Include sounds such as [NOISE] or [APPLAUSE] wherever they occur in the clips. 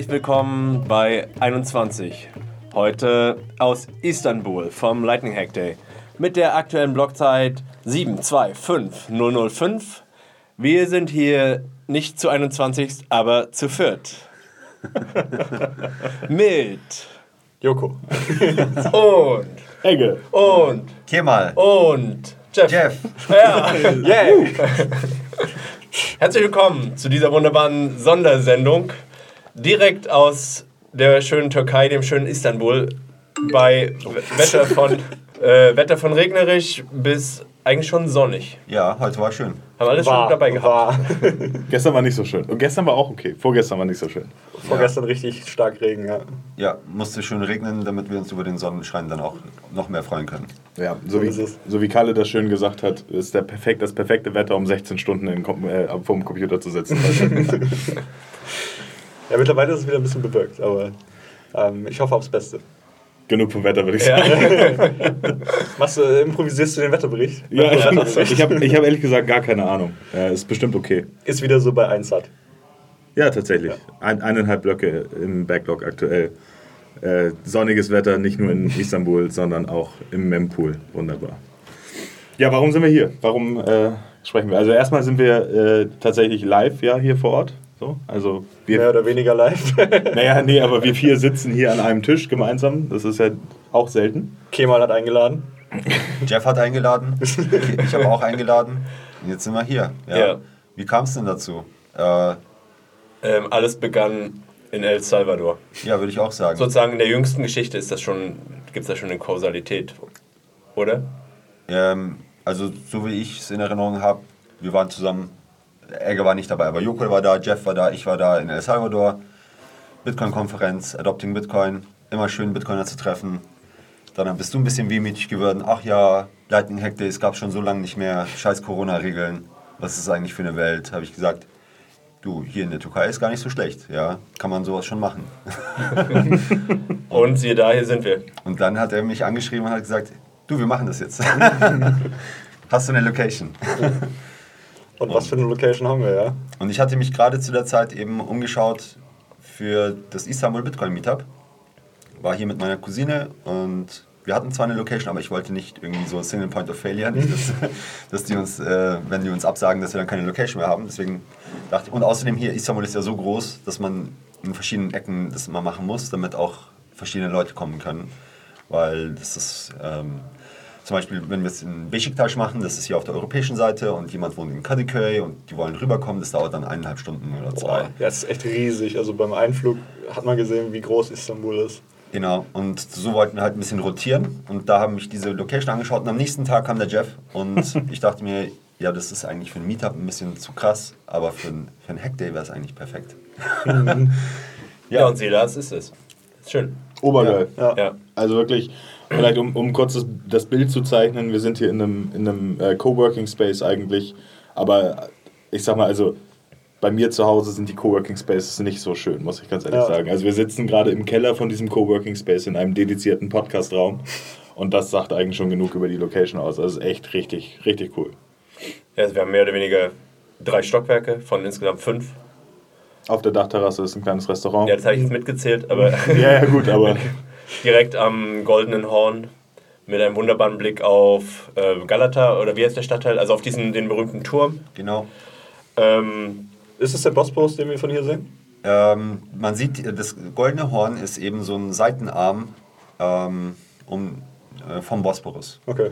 herzlich willkommen bei 21. Heute aus Istanbul vom Lightning Hack Day mit der aktuellen Blockzeit 725005. Wir sind hier nicht zu 21, aber zu viert. [LAUGHS] mit Joko. und Enge. und Kemal. und Jeff. Jeff. Ja. Yeah! [LAUGHS] Herzlich willkommen zu dieser wunderbaren Sondersendung. Direkt aus der schönen Türkei, dem schönen Istanbul, bei Wetter von, äh, Wetter von regnerisch bis eigentlich schon sonnig. Ja, heute war schön. Haben alles schon dabei gehabt. War [LAUGHS] Gestern war nicht so schön. Und gestern war auch okay. Vorgestern war nicht so schön. vorgestern richtig stark Regen, ja. Ja, musste schön regnen, damit wir uns über den Sonnenschein dann auch noch mehr freuen können. Ja, so wie, ist es. so wie Kalle das schön gesagt hat, ist der perfekt, das perfekte Wetter, um 16 Stunden in, äh, vor dem Computer zu sitzen. [LAUGHS] [LAUGHS] Ja, mittlerweile ist es wieder ein bisschen bewölkt, aber ähm, ich hoffe aufs Beste. Genug vom Wetter, würde ich sagen. [LAUGHS] Machst du, äh, improvisierst du den Wetterbericht? Ja, ich habe ich hab ehrlich gesagt gar keine Ahnung. Äh, ist bestimmt okay. Ist wieder so bei 1 hat. Ja, tatsächlich. Ein, eineinhalb Blöcke im Backlog aktuell. Äh, sonniges Wetter, nicht nur in Istanbul, [LAUGHS] sondern auch im Mempool. Wunderbar. Ja, warum sind wir hier? Warum äh, sprechen wir? Also erstmal sind wir äh, tatsächlich live ja hier vor Ort. So, also wir, Mehr oder weniger live. [LAUGHS] naja, nee, aber wir vier sitzen hier an einem Tisch gemeinsam. Das ist ja auch selten. Kemal hat eingeladen. Jeff hat eingeladen, [LAUGHS] ich, habe auch eingeladen. Und jetzt sind wir hier. Ja. Ja. Wie kam es denn dazu? Äh, Ähm, alles begann in El Salvador. ja, würde ich auch sagen. Sozusagen in der jüngsten Geschichte ist das schon, gibt es da schon eine Kausalität, oder? Ähm, also, so wie ich es in Erinnerung habe, wir waren zusammen. Egge war nicht dabei, aber Joko war da, Jeff war da, ich war da in El Salvador. Bitcoin-Konferenz, Adopting Bitcoin. Immer schön, Bitcoiner zu treffen. Dann bist du ein bisschen wehmütig geworden. Ach ja, Lightning Hack Days gab schon so lange nicht mehr. Scheiß Corona-Regeln. Was ist eigentlich für eine Welt? Habe ich gesagt. Du, hier in der Türkei ist gar nicht so schlecht. Ja, kann man sowas schon machen. [LAUGHS] Und siehe da, hier sind wir. Und dann hat er mich angeschrieben und hat gesagt, du, wir machen das jetzt. [LAUGHS] Hast du eine Location? [LAUGHS] Und was für eine Location haben wir, ja? Und ich hatte mich gerade zu der Zeit eben umgeschaut für das Istanbul Bitcoin Meetup. War hier mit meiner Cousine und wir hatten zwar eine Location, aber ich wollte nicht irgendwie so Single Point of Failure, [LAUGHS] nicht, dass, dass die uns, äh, wenn die uns absagen, dass wir dann keine Location mehr haben. Deswegen dachte ich, und außerdem hier, Istanbul ist ja so groß, dass man in verschiedenen Ecken das mal machen muss, damit auch verschiedene Leute kommen können. Weil das ist, ähm, zum Beispiel, wenn wir es in Beşiktaş machen, das ist hier auf der europäischen Seite und jemand wohnt in Kadıköy und die wollen rüberkommen, das dauert dann eineinhalb Stunden oder zwei. Boah, ja, es ist echt riesig. Also beim Einflug hat man gesehen, wie groß Istanbul ist. Genau, und so wollten wir halt ein bisschen rotieren und da haben mich diese Location angeschaut und am nächsten Tag kam der Jeff und [LAUGHS] ich dachte mir, ja, das ist eigentlich für ein Meetup ein bisschen zu krass, aber für ein, für ein Hackday wäre es eigentlich perfekt. [LAUGHS] Ja, und siehe da, es ist es. Schön. Obergeil. Ja. Ja. Also wirklich, vielleicht um, um kurz das, das Bild zu zeichnen, wir sind hier in einem, in einem äh, Coworking Space eigentlich, aber ich sag mal, also bei mir zu Hause sind die Coworking Spaces nicht so schön, muss ich ganz ehrlich Ja. sagen. Also wir sitzen gerade im Keller von diesem Coworking Space in einem dedizierten Podcast-Raum und das sagt eigentlich schon genug über die Location aus. Also es ist echt richtig, richtig cool. Ja, also wir haben mehr oder weniger drei Stockwerke von insgesamt fünf. Auf der Dachterrasse ist ein kleines Restaurant. Ja, das habe ich jetzt mitgezählt, aber ja, ja, gut, aber [LAUGHS] direkt am Goldenen Horn mit einem wunderbaren Blick auf äh, Galata oder wie heißt der Stadtteil? Also auf diesen den berühmten Turm. Genau. Ähm, Ist es der Bosporus, den wir von hier sehen? Ähm, man sieht, das goldene Horn ist eben so ein Seitenarm ähm, um, äh, vom Bosporus. Okay.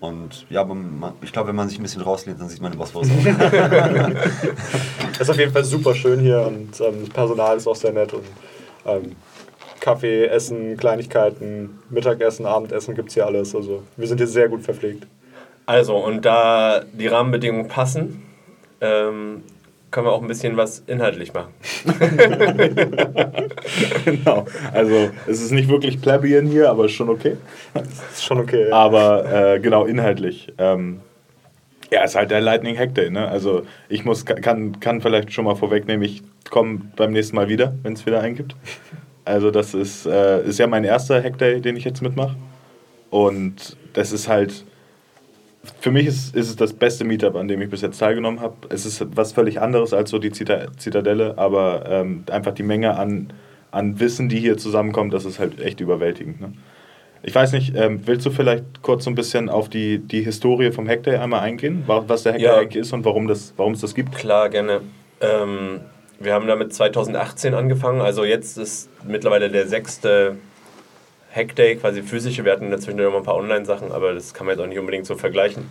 Und ja, man, ich glaube, wenn man sich ein bisschen rauslehnt, dann sieht man den Bosporus auch. Es [LAUGHS] [LAUGHS] ist auf jeden Fall super schön hier und ähm, das Personal ist auch sehr nett und ähm, Kaffee, Essen, Kleinigkeiten, Mittagessen, Abendessen gibt es hier alles. Also wir sind hier sehr gut verpflegt. also, und da die Rahmenbedingungen passen, ähm, können wir auch ein bisschen was inhaltlich machen. [LAUGHS] genau. Also es ist nicht wirklich Plebeian hier, aber ist schon okay. Ist schon okay. Ja. Aber äh, genau, inhaltlich. Ähm, ja, ist halt der Lightning Hack Day, ne? Also ich muss, kann, kann vielleicht schon mal vorwegnehmen, ich komme beim nächsten Mal wieder, wenn es wieder einen gibt. Also das ist, äh, ist ja mein erster Hack Day, den ich jetzt mitmache. Und das ist halt für mich ist, ist es das beste Meetup, an dem ich bis jetzt teilgenommen habe. Es ist was völlig anderes als so die Zita Zitadelle, aber ähm, einfach die Menge an, an Wissen, die hier zusammenkommt, das ist halt echt überwältigend. Ne? Ich weiß nicht, ähm, willst du vielleicht kurz so ein bisschen auf die, die Historie vom Hackday einmal eingehen? Was der Hackday Ja. eigentlich ist und warum, das, warum es das gibt? Klar, gerne. Ähm, wir haben damit 2018 angefangen, also jetzt ist mittlerweile der sechste Hackday, quasi physische. Wir hatten dazwischen noch ein paar Online-Sachen, aber das kann man jetzt auch nicht unbedingt so vergleichen.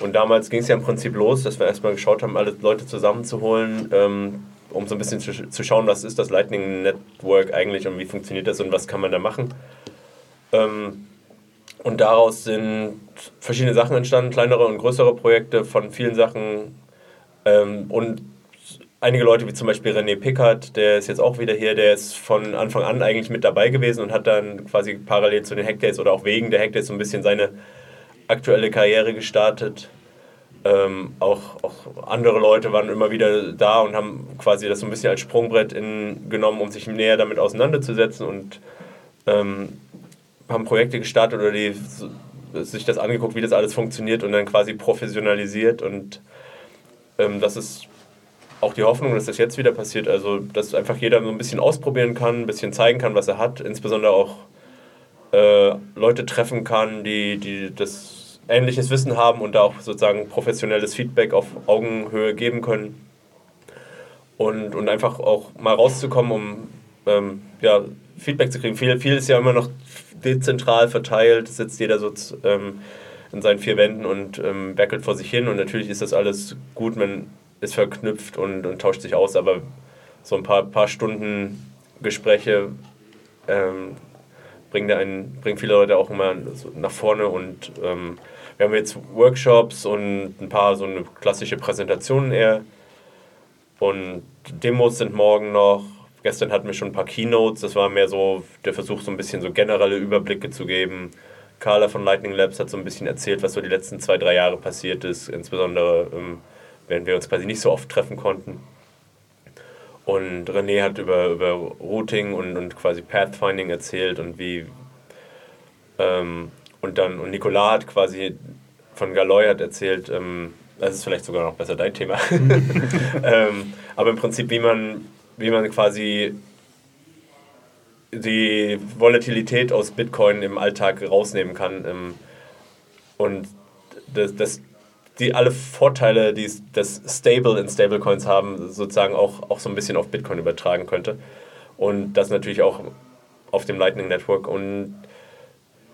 Und damals ging es ja im Prinzip los, dass wir erstmal geschaut haben, alle Leute zusammenzuholen, ähm, um so ein bisschen zu, zu schauen, was ist das Lightning Network eigentlich und wie funktioniert das und was kann man da machen. Ähm, und daraus sind verschiedene Sachen entstanden, kleinere und größere Projekte von vielen Sachen. Ähm, und einige Leute, wie zum Beispiel René Pickard, der ist jetzt auch wieder hier, der ist von Anfang an eigentlich mit dabei gewesen und hat dann quasi parallel zu den Hackdays oder auch wegen der Hackdays so ein bisschen seine aktuelle Karriere gestartet. Ähm, auch, auch andere Leute waren immer wieder da und haben quasi das so ein bisschen als Sprungbrett in, genommen, um sich näher damit auseinanderzusetzen und ähm, haben Projekte gestartet oder die sich das angeguckt, wie das alles funktioniert und dann quasi professionalisiert und ähm, das ist auch die Hoffnung, dass das jetzt wieder passiert. Also, dass einfach jeder so ein bisschen ausprobieren kann, ein bisschen zeigen kann, was er hat, insbesondere auch äh, Leute treffen kann, die, die das ähnliches Wissen haben und da auch sozusagen professionelles Feedback auf Augenhöhe geben können. Und, und einfach auch mal rauszukommen, um ähm, ja, Feedback zu kriegen. Viel, viel ist ja immer noch dezentral verteilt, sitzt jeder so ähm, in seinen vier Wänden und ähm, werkelt vor sich hin. Und natürlich ist das alles gut, man ist verknüpft und, und tauscht sich aus, aber so ein paar, paar Stunden Gespräche ähm, bringen, einen, bringen viele Leute auch immer nach vorne und ähm, wir haben jetzt Workshops und ein paar so eine klassische Präsentationen eher und Demos sind morgen noch. Gestern hatten wir schon ein paar Keynotes, das war mehr so der Versuch, so ein bisschen so generelle Überblicke zu geben. Carla von Lightning Labs hat so ein bisschen erzählt, was so die letzten zwei, drei Jahre passiert ist, insbesondere ähm, während wir uns quasi nicht so oft treffen konnten. Und René hat über, über Routing und, und quasi Pathfinding erzählt und wie. Ähm, und dann, und Nicolas hat quasi von Galoy hat erzählt, ähm, das ist vielleicht sogar noch besser dein Thema. [LAUGHS] ähm, aber im Prinzip, wie man, wie man quasi die Volatilität aus Bitcoin im Alltag rausnehmen kann. Ähm, und das, das, die alle Vorteile, die das Stable in Stablecoins haben, sozusagen auch, auch so ein bisschen auf Bitcoin übertragen könnte. Und das natürlich auch auf dem Lightning Network. Und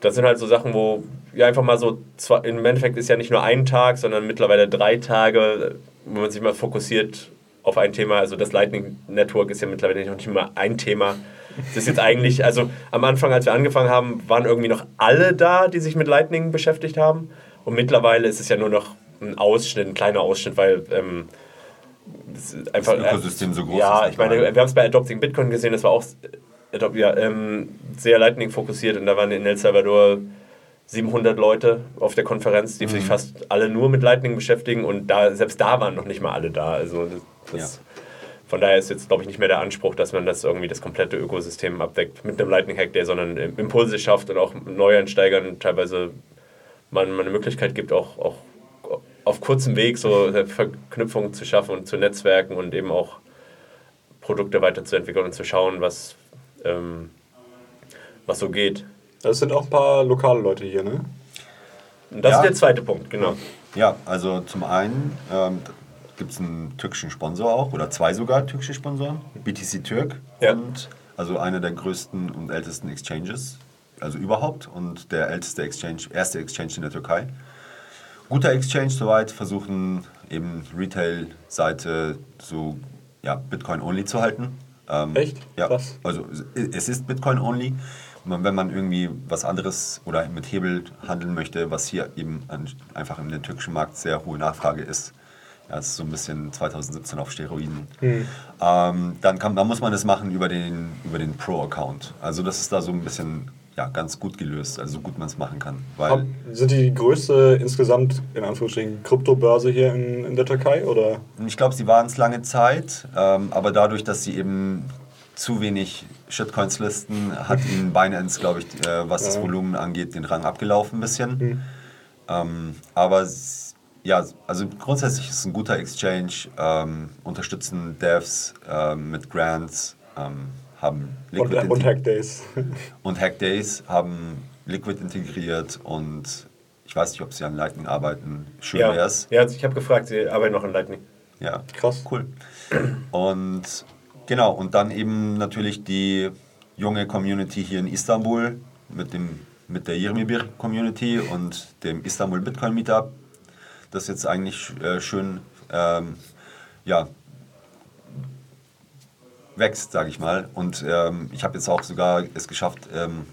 das sind halt so Sachen, wo ja einfach mal so, zwar, im Endeffekt ist ja nicht nur ein Tag, sondern mittlerweile drei Tage, wo man sich mal fokussiert auf ein Thema. Also das Lightning Network ist ja mittlerweile noch nicht mal ein Thema. Das ist jetzt eigentlich, also am Anfang, als wir angefangen haben, waren irgendwie noch alle da, die sich mit Lightning beschäftigt haben. Und mittlerweile ist es ja nur noch ein Ausschnitt, ein kleiner Ausschnitt, weil ähm, einfach. Das Ökosystem so groß Ja, ich meine, wir haben es bei Adopting Bitcoin gesehen, das war auch äh, Adopt- ja, ähm, sehr Lightning fokussiert und da waren in El Salvador 700 Leute auf der Konferenz, die sich fast alle nur mit Lightning beschäftigen und da, selbst da waren noch nicht mal alle da. Also das, das, Von daher ist jetzt, glaube ich, nicht mehr der Anspruch, dass man das irgendwie das komplette Ökosystem abdeckt mit einem Lightning Hack, der sondern ähm, Impulse schafft und auch Neueinsteigern teilweise man, man eine Möglichkeit gibt, auch, auch auf kurzem Weg so Verknüpfungen zu schaffen und zu Netzwerken und eben auch Produkte weiterzuentwickeln und zu schauen, was, ähm, was so geht. Das sind auch ein paar lokale Leute hier, ne? Und das Ja. ist der zweite Punkt, genau. Ja, also zum einen ähm, gibt es einen türkischen Sponsor auch, oder zwei sogar türkische Sponsoren, BTC Türk Ja. und also einer der größten und ältesten Exchanges, also überhaupt und der älteste Exchange, erste Exchange in der Türkei. Guter Exchange soweit, versuchen eben Retail-Seite so ja, Bitcoin-only zu halten. Ähm, Echt? Ja, Krass. also es ist Bitcoin-only. Wenn man irgendwie was anderes oder mit Hebel handeln möchte, was hier eben an, einfach im türkischen Markt sehr hohe Nachfrage ist, ja, das ist so ein bisschen 2017 auf Steroiden. Hm. Ähm, dann, kann, dann muss man das machen über den, über den Pro-Account. Also das ist da so ein bisschen ja, ganz gut gelöst, also so gut man es machen kann. Weil, Sind die größte insgesamt, in Anführungsstrichen, Kryptobörse hier in, in der Türkei? Oder? Ich glaube, sie waren es lange Zeit, ähm, aber dadurch, dass sie eben zu wenig Shitcoins listen, hat [LAUGHS] ihnen Binance, glaube ich, äh, was das Ja. Volumen angeht, den Rang abgelaufen ein bisschen. Ähm, aber ja, also grundsätzlich ist es ein guter Exchange, ähm, unterstützen Devs ähm, mit Grants, ähm, haben Und, Liquid und integ- Hackdays. [LAUGHS] und Hackdays haben Liquid integriert und ich weiß nicht, ob sie an Lightning arbeiten. Schön Ja, wär's. ja ich habe gefragt, sie arbeiten noch an Lightning. Ja, Krass. cool. Und genau, und dann eben natürlich die junge Community hier in Istanbul mit, dem, mit der Yermibir Community und dem Istanbul Bitcoin Meetup. Das jetzt eigentlich äh, schön ähm, ja, wächst, sage ich mal. Und ähm, ich habe jetzt auch sogar es geschafft, ähm,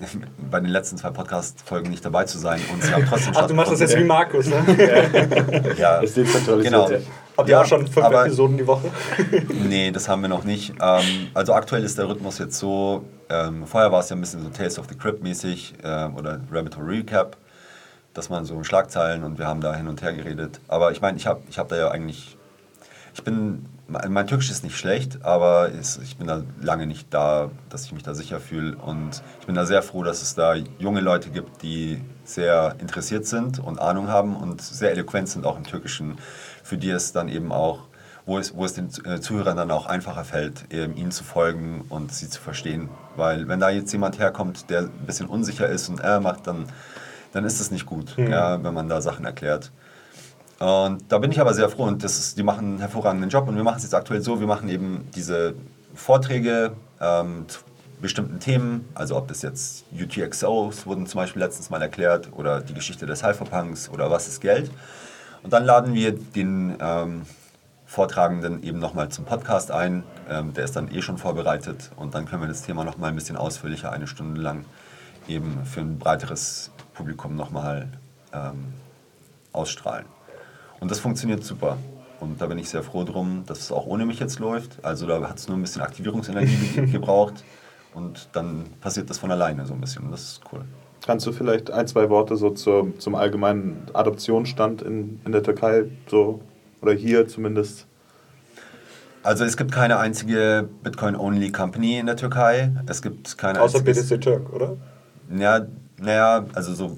[LAUGHS] bei den letzten zwei Podcast-Folgen nicht dabei zu sein. Und sie haben trotzdem Ach, du machst das jetzt wie Markus, ne? [LAUGHS] Ja, Ist dezentralisiert. genau. Habt ihr Ja, auch schon fünf aber- Episoden die Woche? [LAUGHS] Nee, das haben wir noch nicht. Ähm, also aktuell ist der Rhythmus jetzt so, ähm, vorher war es ja ein bisschen so Tales of the Crypt mäßig ähm, oder Rabbit Hole Recap, dass man so Schlagzeilen und wir haben da hin und her geredet. Aber ich meine, ich habe ich hab da ja eigentlich, ich bin, mein, Türkisch ist nicht schlecht, aber es, ich bin da lange nicht da, dass ich mich da sicher fühle. Und ich bin da sehr froh, dass es da junge Leute gibt, die sehr interessiert sind und Ahnung haben und sehr eloquent sind auch im Türkischen, für die es dann eben auch wo es, wo es den äh, Zuhörern dann auch einfacher fällt, ihnen zu folgen und sie zu verstehen. Weil wenn da jetzt jemand herkommt, der ein bisschen unsicher ist und er macht, dann, dann ist es nicht gut, ja, wenn man da Sachen erklärt. Und da bin ich aber sehr froh und das ist, die machen einen hervorragenden Job und wir machen es jetzt aktuell so, wir machen eben diese Vorträge ähm, zu bestimmten Themen, also ob das jetzt UTXOs wurden zum Beispiel letztens mal erklärt oder die Geschichte des Cypherpunks oder was ist Geld. Und dann laden wir den ähm, Vortragenden eben nochmal zum Podcast ein. Ähm, der ist dann eh schon vorbereitet und dann können wir das Thema nochmal ein bisschen ausführlicher, eine Stunde lang, eben für ein breiteres Publikum nochmal ähm, ausstrahlen. Und das funktioniert super. Und da bin ich sehr froh drum, dass es auch ohne mich jetzt läuft. Also da hat es nur ein bisschen Aktivierungsenergie [LAUGHS] ge- gebraucht und dann passiert das von alleine so ein bisschen. Und das ist cool. Kannst du vielleicht ein, zwei Worte so zur, zum allgemeinen Adoptionsstand in, in der Türkei so oder hier zumindest? Also es gibt keine einzige Bitcoin-Only-Company in der Türkei. Es gibt keine Außer BTC Türk, oder? Ja, naja, also so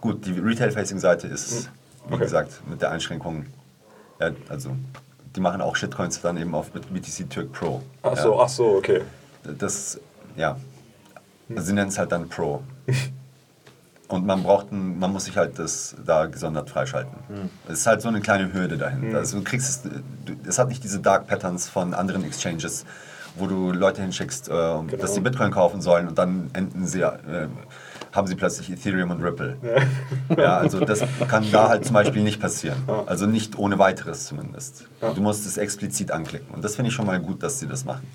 gut, die Retail-Facing-Seite ist, wie Okay. gesagt, mit der Einschränkung, ja, also die machen auch Shitcoins dann eben auf BTC Türk Pro. Ach so, ja, ach so, okay. Das, ja, also sie nennen es halt dann Pro. [LAUGHS] Und man braucht, ein, man muss sich halt das da gesondert freischalten. Es ist halt so eine kleine Hürde dahinter. Also du kriegst es, du, es hat nicht diese Dark Patterns von anderen Exchanges, wo du Leute hinschickst, äh, Genau. dass sie Bitcoin kaufen sollen und dann enden sie, äh, haben sie plötzlich Ethereum und Ripple. [LAUGHS] Ja. also das kann da halt zum Beispiel nicht passieren. Also nicht ohne weiteres zumindest. Ja. Du musst es explizit anklicken. Und das finde ich schon mal gut, dass sie das machen.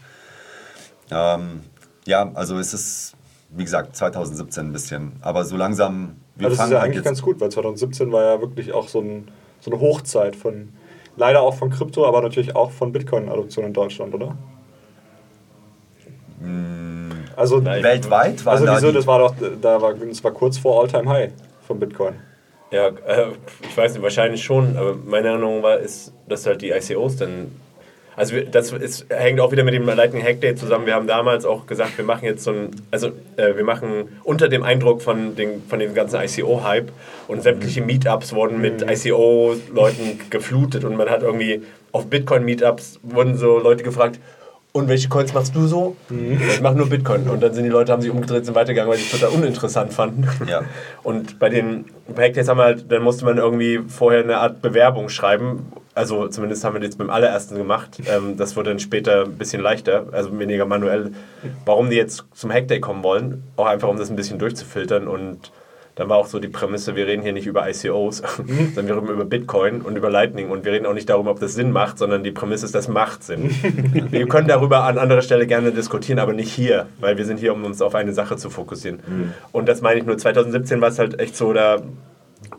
Ähm, ja, also es ist, wie gesagt, 2017 ein bisschen. Aber so langsam, wir Aber das ist ja halt eigentlich ganz gut, weil 2017 war ja wirklich auch so, ein, so eine Hochzeit von, leider auch von Krypto, aber natürlich auch von Bitcoin-Adoption in Deutschland, oder? Also, Nein. weltweit waren also da wieso, das war doch, da war, das war kurz vor All-Time-High von Bitcoin. Ja, äh, ich weiß nicht, wahrscheinlich schon, aber meine Erinnerung war, ist, dass halt die ICOs dann. Also wir- das ist, hängt auch wieder mit dem Lightning Hack Day zusammen. Wir haben damals auch gesagt, wir machen jetzt so ein, also äh, wir machen unter dem Eindruck von, den, von dem ganzen ICO-Hype und sämtliche Meetups wurden mit ICO-Leuten geflutet und man hat irgendwie auf Bitcoin-Meetups wurden so Leute gefragt, und welche Coins machst du so? Ich mache nur Bitcoin. Und dann sind die Leute, haben sich umgedreht, sind weitergegangen, weil sie es total uninteressant fanden. Ja. Und bei den Hackdays haben wir halt, dann musste man irgendwie vorher eine Art Bewerbung schreiben. Also zumindest haben wir das beim allerersten gemacht. Ähm, das wurde dann später ein bisschen leichter, also weniger manuell. Warum die jetzt zum Hackday kommen wollen, auch einfach um das ein bisschen durchzufiltern und dann war auch so die Prämisse, wir reden hier nicht über ICOs, [LAUGHS] sondern wir reden über Bitcoin und über Lightning und wir reden auch nicht darüber, ob das Sinn macht, sondern die Prämisse ist, das macht Sinn. [LAUGHS] wir können darüber an anderer Stelle gerne diskutieren, aber nicht hier, weil wir sind hier, um uns auf eine Sache zu fokussieren. Und das meine ich nur, 2017 war es halt echt so, da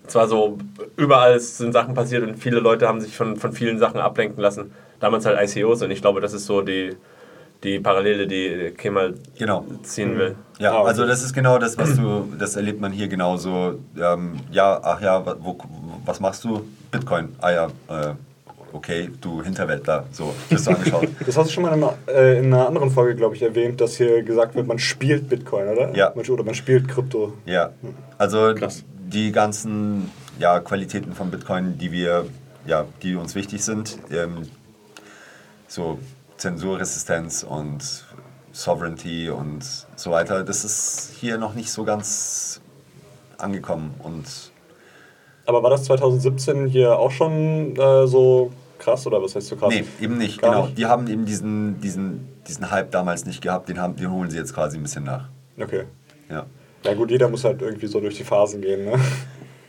zwar so, überall sind Sachen passiert und viele Leute haben sich von, von vielen Sachen ablenken lassen. Damals halt ICOs und ich glaube, das ist so die, die Parallele, die Kemal Genau. ziehen will. Ja, okay. also das ist genau das, was du, das erlebt man hier genauso. Ähm, ja, ach ja, wo, was machst du? Bitcoin. Ah ja, äh, okay, du Hinterwäldler. So, bist du angeschaut. [LAUGHS] Das hast du schon mal in einer, äh, in einer anderen Folge, glaube ich, erwähnt, dass hier gesagt wird, man spielt Bitcoin, oder? Ja. Man, oder man spielt Krypto. Ja, also Krass. die ganzen ja, Qualitäten von Bitcoin, die wir, ja, die uns wichtig sind, ähm, so Zensurresistenz und Sovereignty und so weiter, das ist hier noch nicht so ganz angekommen und Aber war das 2017 hier auch schon äh, so krass oder was heißt so krass? Nee, eben nicht, Gar genau. nicht? Die haben eben diesen, diesen, diesen Hype damals nicht gehabt, den, haben, den holen sie jetzt quasi ein bisschen nach. Okay. Ja. Ja gut, jeder muss halt irgendwie so durch die Phasen gehen, ne?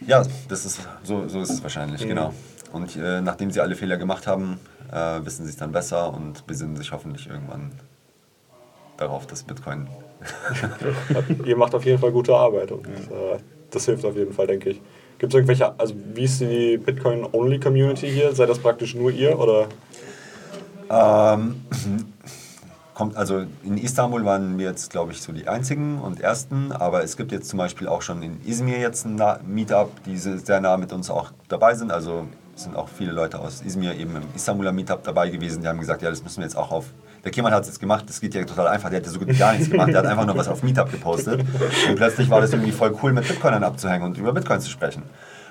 Ja, das ist, so, so ist es wahrscheinlich, Mhm. genau. Und äh, nachdem sie alle Fehler gemacht haben, äh, wissen sie es dann besser und besinnen sich hoffentlich irgendwann darauf, dass Bitcoin. [LAUGHS] Ihr macht auf jeden Fall gute Arbeit und äh, das hilft auf jeden Fall, denke ich. Gibt es irgendwelche, also wie ist die Bitcoin-Only-Community hier? Seid das praktisch nur ihr oder? Ähm, [LAUGHS] kommt, also in Istanbul waren wir jetzt, glaube ich, so die einzigen und ersten, aber es gibt jetzt zum Beispiel auch schon in Izmir jetzt ein Meetup, die se- sehr nah mit uns auch dabei sind. Also sind auch viele Leute aus Izmir eben im Istanbuler Meetup dabei gewesen, die haben gesagt, ja, das müssen wir jetzt auch auf. Der Kemal hat es jetzt gemacht, das geht ja total einfach. Der hat ja so gut wie gar nichts gemacht, der hat einfach nur was auf Meetup gepostet. Und plötzlich war das irgendwie voll cool, mit Bitcoinern abzuhängen und über Bitcoin zu sprechen.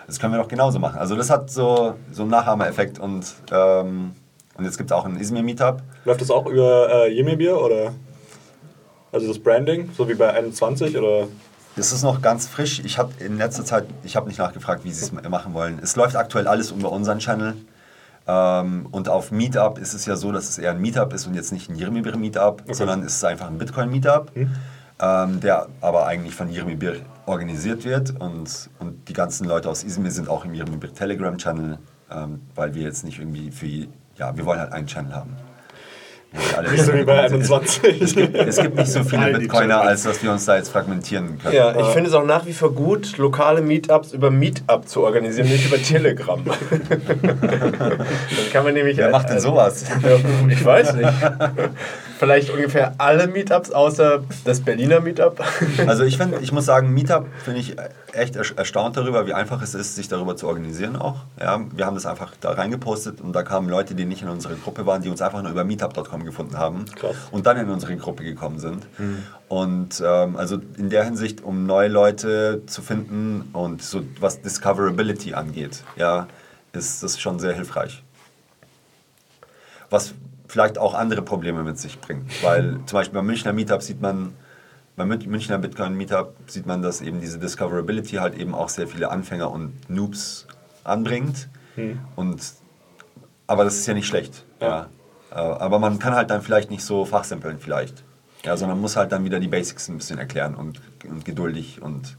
Das können wir doch genauso machen. Also das hat so, so einen Nachahmereffekt und, ähm, und jetzt gibt es auch ein Izmir Meetup. Läuft das auch über äh, Yemebir oder? Also das Branding, so wie bei 21 oder? Das ist noch ganz frisch. Ich habe in letzter Zeit, ich habe nicht nachgefragt, wie sie es machen wollen. Es läuft aktuell alles über unseren Channel. Ähm, und auf Meetup ist es ja so, dass es eher ein Meetup ist und jetzt nicht ein Yirmibir Meetup, sondern es ist einfach ein Bitcoin Meetup, ähm, der aber eigentlich von Yirmibir organisiert wird. Und, und die ganzen Leute aus Izmir sind auch im Yirmibir Telegram Channel, ähm, weil wir jetzt nicht irgendwie für, ja, wir wollen halt einen Channel haben. Alle Nicht so wie bei es, 21. es gibt nicht so viele Bitcoiner, als dass wir uns da jetzt fragmentieren können. Ja, ich finde es auch nach wie vor gut, lokale Meetups über Meetup zu organisieren, nicht über Telegram. [LAUGHS] Dann kann man nämlich. Wer macht denn sowas? Ja, Ich weiß nicht. Vielleicht ungefähr alle Meetups außer das Berliner Meetup. Also ich finde, ich muss sagen, Meetup finde ich echt erstaunt darüber, wie einfach es ist, sich darüber zu organisieren auch. Ja, wir haben das einfach da reingepostet und da kamen Leute, die nicht in unserer Gruppe waren, die uns einfach nur über meetup.com gefunden haben Krass. und dann in unsere Gruppe gekommen sind. Und ähm, also in der Hinsicht, um neue Leute zu finden und so was Discoverability angeht, ja, ist das schon sehr hilfreich. Was vielleicht auch andere Probleme mit sich bringt. Weil zum Beispiel beim Münchner Meetup sieht man, beim Mün- Münchner Bitcoin Meetup sieht man, dass eben diese Discoverability halt eben auch sehr viele Anfänger und Noobs anbringt. Und, aber das ist ja nicht schlecht. Ja. Äh, Aber man kann halt dann vielleicht nicht so fachsimpeln vielleicht. Ja, sondern muss halt dann wieder die Basics ein bisschen erklären und, und geduldig und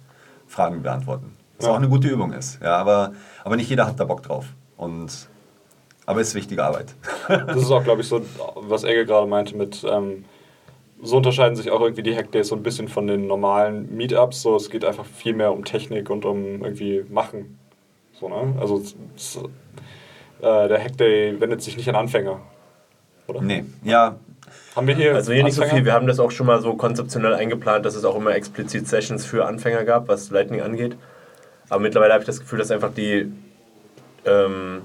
Fragen beantworten. Was Ja. auch eine gute Übung ist. Ja, aber, aber nicht jeder hat da Bock drauf. Und, aber es ist wichtige Arbeit. Das ist auch, glaube ich, so, was Egge gerade meinte mit, ähm, so unterscheiden sich auch irgendwie die Hackdays so ein bisschen von den normalen Meetups. So, es geht einfach viel mehr um Technik und um irgendwie Machen. So, ne? Also es, äh, der Hackday wendet sich nicht an Anfänger. Oder? Nee, ja, Haben wir hier Also hier nicht so Anfänger? viel. Wir haben das auch schon mal so konzeptionell eingeplant, dass es auch immer explizit Sessions für Anfänger gab, was Lightning angeht. Aber mittlerweile habe ich das Gefühl, dass einfach die, ähm,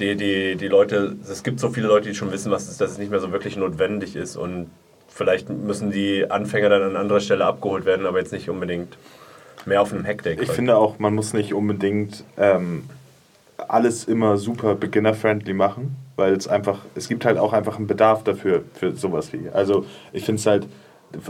die, die, die Leute, es gibt so viele Leute, die schon wissen, was es ist, dass es nicht mehr so wirklich notwendig ist. Und vielleicht müssen die Anfänger dann an anderer Stelle abgeholt werden, aber jetzt nicht unbedingt mehr auf einem Hackdeck. Ich finde auch, man muss nicht unbedingt ähm, alles immer super beginner-friendly machen, weil es einfach, es gibt halt auch einfach einen Bedarf dafür, für sowas wie. Also ich finde es halt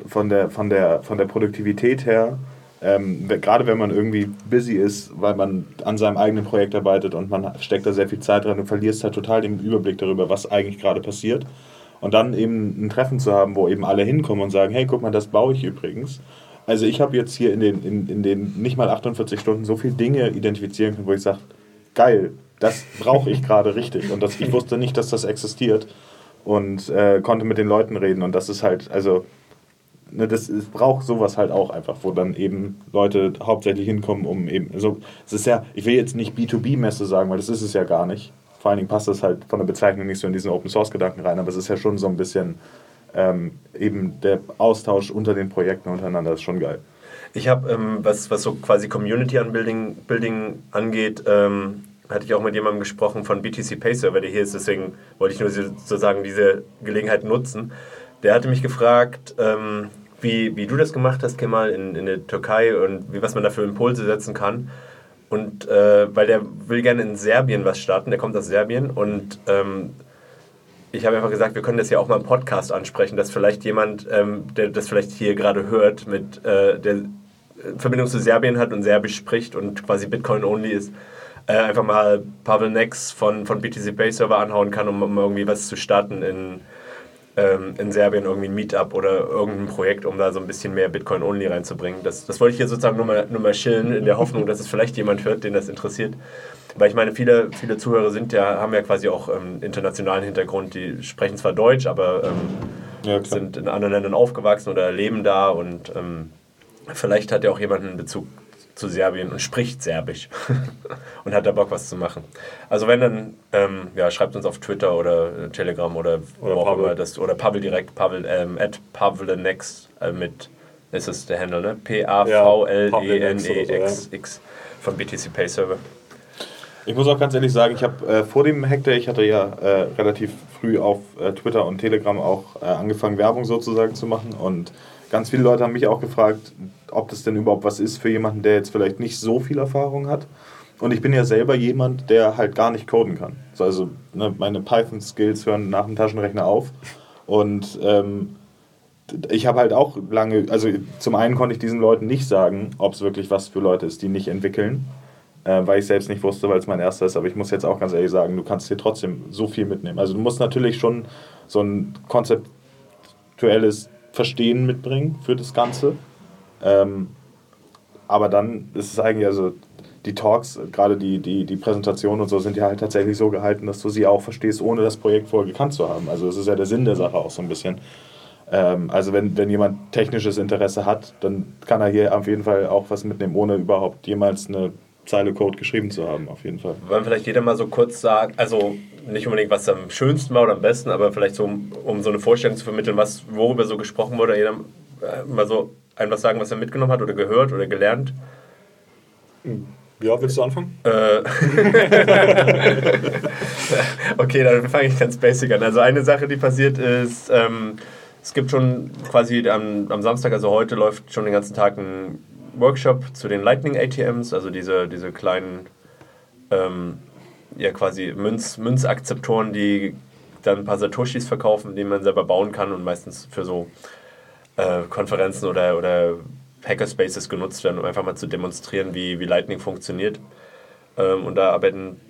von der, von, der, von der Produktivität her, ähm, gerade wenn man irgendwie busy ist, weil man an seinem eigenen Projekt arbeitet und man steckt da sehr viel Zeit dran, du verlierst halt total den Überblick darüber, was eigentlich gerade passiert. Und dann eben ein Treffen zu haben, wo eben alle hinkommen und sagen, hey, guck mal, das baue ich übrigens. Also ich habe jetzt hier in den, in, in den nicht mal 48 Stunden so viele Dinge identifizieren können, wo ich sage, geil, das brauche ich gerade richtig. Und das, ich wusste nicht, dass das existiert und äh, konnte mit den Leuten reden. Und das ist halt, also, ne, das braucht sowas halt auch einfach, wo dann eben Leute hauptsächlich hinkommen, um eben, also, es ist ja, ich will jetzt nicht B2B-Messe sagen, weil das ist es ja gar nicht. Vor allen Dingen passt das halt von der Bezeichnung nicht so in diesen Open-Source-Gedanken rein, aber es ist ja schon so ein bisschen ähm, eben der Austausch unter den Projekten untereinander, ist schon geil. Ich habe, ähm, was, was so quasi Community Building, Building angeht, ähm, hatte ich auch mit jemandem gesprochen von BTC Pay Server, der hier ist, deswegen wollte ich nur so- sozusagen diese Gelegenheit nutzen. Der hatte mich gefragt, ähm, wie, wie du das gemacht hast, Kemal, in, in der Türkei und wie, was man da für Impulse setzen kann. Und äh, weil der will gerne in Serbien was starten, der kommt aus Serbien. Und ähm, ich habe einfach gesagt, wir können das ja auch mal im Podcast ansprechen, dass vielleicht jemand, ähm, der das vielleicht hier gerade hört, mit äh, der Verbindung zu Serbien hat und Serbisch spricht und quasi Bitcoin-only ist, äh, einfach mal Pavel Nex von, von BTC Pay Server anhauen kann, um, um irgendwie was zu starten in, ähm, in Serbien, irgendwie ein Meetup oder irgendein Projekt, um da so ein bisschen mehr Bitcoin-only reinzubringen. Das, das wollte ich hier sozusagen nur mal, nur mal chillen, in der Hoffnung, dass es vielleicht jemand hört, den das interessiert. Weil ich meine, viele, viele Zuhörer sind ja, haben ja quasi auch ähm, internationalen Hintergrund, die sprechen zwar Deutsch, aber ähm, Ja, sind in anderen Ländern aufgewachsen oder leben da und ähm, vielleicht hat ja auch jemand einen Bezug zu Serbien und spricht Serbisch [LAUGHS] und hat da Bock, was zu machen. Also wenn dann, ähm, ja, schreibt uns auf Twitter oder äh, Telegram oder, Oder wo auch Pavel. immer das, oder Pavel direkt, Pavel, ähm, at Pavlenex äh, mit, ist es der Handle, ne? P-A-V-L-E-N-E-X-X von BTC Pay Server. Ich muss auch ganz ehrlich sagen, ich habe äh, vor dem Hackday, ich hatte ja äh, relativ früh auf äh, Twitter und Telegram auch äh, angefangen, Werbung sozusagen zu machen. Und ganz viele Leute haben mich auch gefragt, ob das denn überhaupt was ist für jemanden, der jetzt vielleicht nicht so viel Erfahrung hat. Und ich bin ja selber jemand, der halt gar nicht coden kann. So, Also ne, meine Python-Skills hören nach dem Taschenrechner auf. Und ähm, ich habe halt auch lange, also zum einen konnte ich diesen Leuten nicht sagen, ob es wirklich was für Leute ist, die nicht entwickeln, äh, weil ich selbst nicht wusste, weil es mein erster ist. Aber ich muss jetzt auch ganz ehrlich sagen, du kannst hier trotzdem so viel mitnehmen. Also du musst natürlich schon so ein konzeptuelles Verstehen mitbringen für das Ganze. Ähm, aber dann ist es eigentlich, also die Talks, gerade die, die, die Präsentationen und so, sind ja halt tatsächlich so gehalten, dass du sie auch verstehst, ohne das Projekt vorher gekannt zu haben. Also das ist ja der Sinn der Sache auch so ein bisschen. Ähm, also wenn, wenn jemand technisches Interesse hat, dann kann er hier auf jeden Fall auch was mitnehmen, ohne überhaupt jemals eine Zeile Code geschrieben zu haben, auf jeden Fall. Wollen vielleicht jeder mal so kurz sagen, also nicht unbedingt, was am schönsten war oder am besten, aber vielleicht so, um, um so eine Vorstellung zu vermitteln, was, worüber so gesprochen wurde, jeder äh, mal so ein was sagen, was er mitgenommen hat oder gehört oder gelernt. Ja, willst du anfangen? Äh, [LAUGHS] okay, dann fange ich ganz basic an. Also eine Sache, die passiert ist, ähm, es gibt schon quasi am, am Samstag, also heute, läuft schon den ganzen Tag ein Workshop zu den Lightning ATMs, also diese, diese kleinen, ähm, ja quasi Münz, Münzakzeptoren, die dann ein paar Satoshis verkaufen, die man selber bauen kann und meistens für so äh, Konferenzen oder, oder Hackerspaces genutzt werden, um einfach mal zu demonstrieren, wie, wie Lightning funktioniert. Ähm, und da arbeiten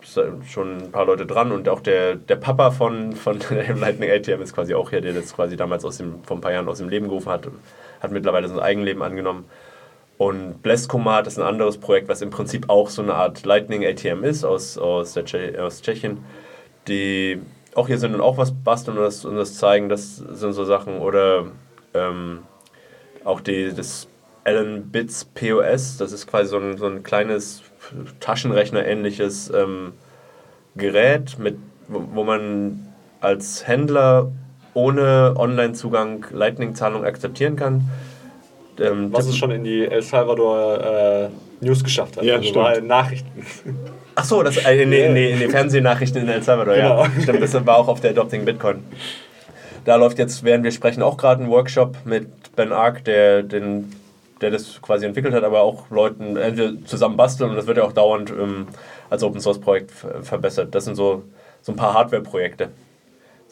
schon ein paar Leute dran und auch der, der Papa von, von [LAUGHS] dem Lightning ATM ist quasi auch hier, der das quasi damals aus dem, vor ein paar Jahren aus dem Leben gerufen hat hat mittlerweile sein Eigenleben angenommen. Und Bleskomat ist ein anderes Projekt, was im Prinzip auch so eine Art Lightning ATM ist aus, aus, der Tsche aus Tschechien, die auch hier sind und auch was basteln und das, und das zeigen. Das sind so Sachen. Oder ähm, auch die, das Allen Bits POS, das ist quasi so ein, so ein kleines Taschenrechner-ähnliches ähm, Gerät, mit, wo, wo man als Händler ohne Online-Zugang Lightning-Zahlung akzeptieren kann. Ähm, Was es schon in die El Salvador äh, News geschafft hat. Ja, also stimmt. Nachrichten. Ach so, das äh, in, in, in den Fernsehnachrichten in El Salvador, ja. Genau. Stimmt, das war auch auf der Adopting Bitcoin. Da läuft jetzt, während wir sprechen, auch gerade ein Workshop mit Ben Ark, der, den, der das quasi entwickelt hat, aber auch Leuten entweder zusammen basteln und das wird ja auch dauernd ähm, als Open Source Projekt ver- verbessert. Das sind so, so ein paar Hardware-Projekte.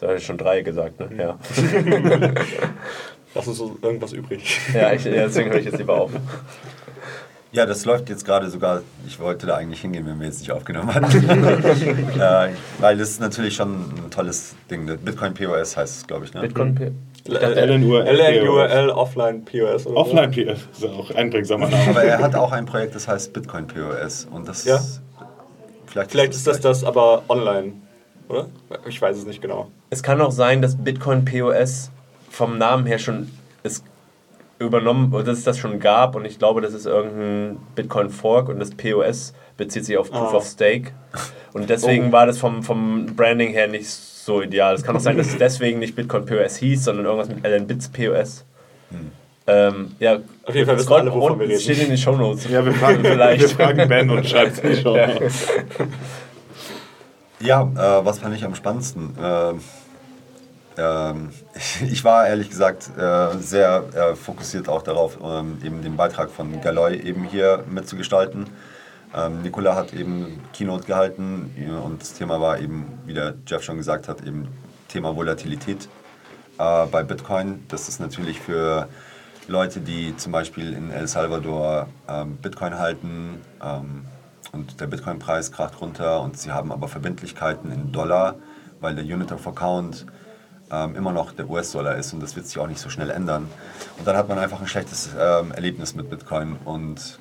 Da habe ich schon drei gesagt, ne? Ja. [LAUGHS] Lass uns so irgendwas übrig. ja, ich, deswegen höre ich jetzt lieber auf. Ja, das läuft jetzt gerade sogar. Ich wollte da eigentlich hingehen, wenn wir jetzt nicht aufgenommen hatten. [LAUGHS] äh, weil das ist natürlich schon ein tolles Ding. Bitcoin POS heißt es, glaube ich. Ne? Bitcoin. LNURL. LNURL Offline POS. Oder Offline PF ist auch ein einprägsamer Name. Aber er hat auch ein Projekt, das heißt Bitcoin POS. Und das Ja. ist. Vielleicht, Vielleicht ist das das aber online, oder? Ich weiß es nicht genau. Es kann auch sein, dass Bitcoin POS vom Namen her schon ist übernommen, oder dass es das schon gab und ich glaube, das ist irgendein Bitcoin Fork und das POS bezieht sich auf Proof Ah. of Stake und deswegen Oh. war das vom, vom Branding her nicht so ideal. Es kann auch sein, dass es [LAUGHS] deswegen nicht Bitcoin POS hieß, sondern irgendwas mit LN Bits POS. Ähm, ja, Auf jeden Fall wissen alle, wovon unten, wir reden. steht in den Shownotes. Ja, wir fragen, [LAUGHS] Vielleicht. wir fragen Ben und schreibt es in die Show. [LAUGHS] Ja. Ja, äh, was fand ich am spannendsten? Äh, ähm, [LAUGHS] ich war ehrlich gesagt äh, sehr äh, fokussiert auch darauf, ähm, eben den Beitrag von Galoy eben hier mitzugestalten. Ähm, Nicola hat eben Keynote gehalten ja, und das Thema war eben, wie der Jeff schon gesagt hat, eben Thema Volatilität äh, bei Bitcoin. Das ist natürlich für Leute, die zum Beispiel in El Salvador ähm, Bitcoin halten ähm, und der Bitcoin-Preis kracht runter und sie haben aber Verbindlichkeiten in Dollar, weil der Unit of Account ähm, immer noch der US-Dollar ist und das wird sich auch nicht so schnell ändern. Und dann hat man einfach ein schlechtes ähm, Erlebnis mit Bitcoin und,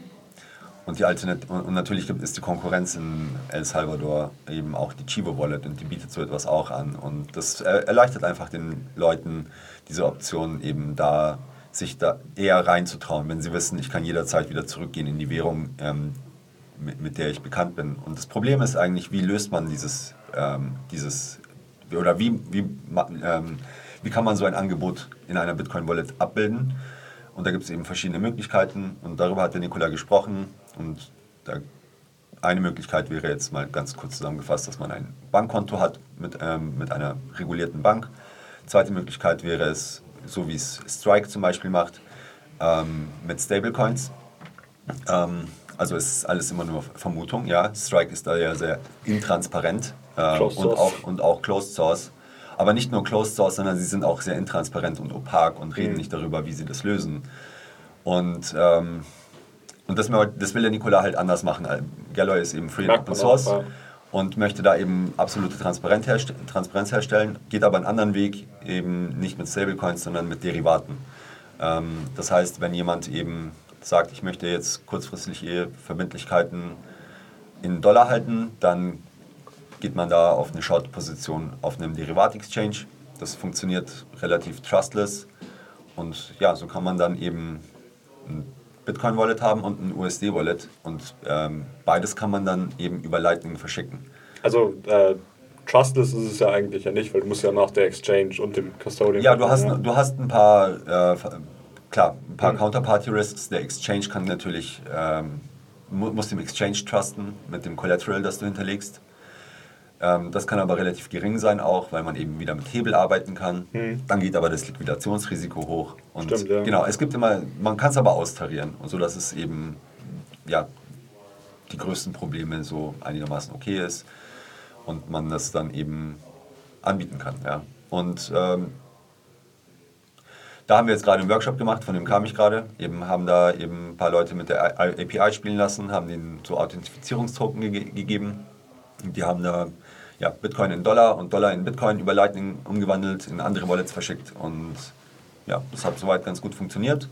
und, die Alternat und, natürlich gibt, ist die Konkurrenz in El Salvador eben auch die Chivo Wallet und die bietet so etwas auch an und das erleichtert einfach den Leuten diese Option eben da sich da eher reinzutrauen, wenn sie wissen, ich kann jederzeit wieder zurückgehen in die Währung, ähm, mit, mit, der ich bekannt bin. Und das Problem ist eigentlich, wie löst man dieses, ähm, dieses oder wie, wie, ähm, wie kann man so ein Angebot in einer Bitcoin-Wallet abbilden? Und da gibt es eben verschiedene Möglichkeiten und darüber hat der Nikola gesprochen. Und da, eine Möglichkeit wäre jetzt mal ganz kurz zusammengefasst, dass man ein Bankkonto hat mit, ähm, mit einer regulierten Bank. Zweite Möglichkeit wäre es, so wie es Strike zum Beispiel macht, ähm, mit Stablecoins. Ähm, also es ist alles immer nur Vermutung, ja. Strike ist da ja sehr intransparent äh, und, auch, und auch Closed Source. Aber nicht nur Closed Source, sondern sie sind auch sehr intransparent und opak und reden mhm. nicht darüber, wie sie das lösen. Und, ähm, und das, das will der Nikola halt anders machen. Galloy ist eben Free and Open Source und möchte da eben absolute Transparenz, herst Transparenz herstellen, geht aber einen anderen Weg, eben nicht mit Stablecoins, sondern mit Derivaten. Ähm, das heißt, wenn jemand eben sagt, ich möchte jetzt kurzfristig Verbindlichkeiten in Dollar halten, dann geht man da auf eine Short-Position auf einem Derivat-Exchange. Das funktioniert relativ trustless und ja, so kann man dann eben ein Bitcoin-Wallet haben und ein USD-Wallet. Und ähm, beides kann man dann eben über Lightning verschicken. Also äh, trustless ist es ja eigentlich ja nicht, weil du musst ja nach der Exchange und dem Custodian... Ja, du hast, du hast ein paar, äh, klar, ein paar mhm. Counterparty-Risks. Der Exchange kann natürlich, ähm, muss dem Exchange trusten mit dem Collateral, das du hinterlegst. Ähm, das kann aber relativ gering sein auch, weil man eben wieder mit Hebel arbeiten kann. Hm. Dann geht aber das Liquidationsrisiko hoch. Und Stimmt, ja. Genau, es gibt immer, man kann es aber austarieren, und so dass es eben ja, die größten Probleme so einigermaßen okay ist und man das dann eben anbieten kann. Ja. Und ähm, da haben wir jetzt gerade einen Workshop gemacht, von dem kam ich gerade. Eben haben da eben ein paar Leute mit der API spielen lassen, haben denen so Authentifizierungstoken ge gegeben. Und die haben da ja, Bitcoin in Dollar und Dollar in Bitcoin über Lightning umgewandelt, in andere Wallets verschickt. Und ja, das hat soweit ganz gut funktioniert.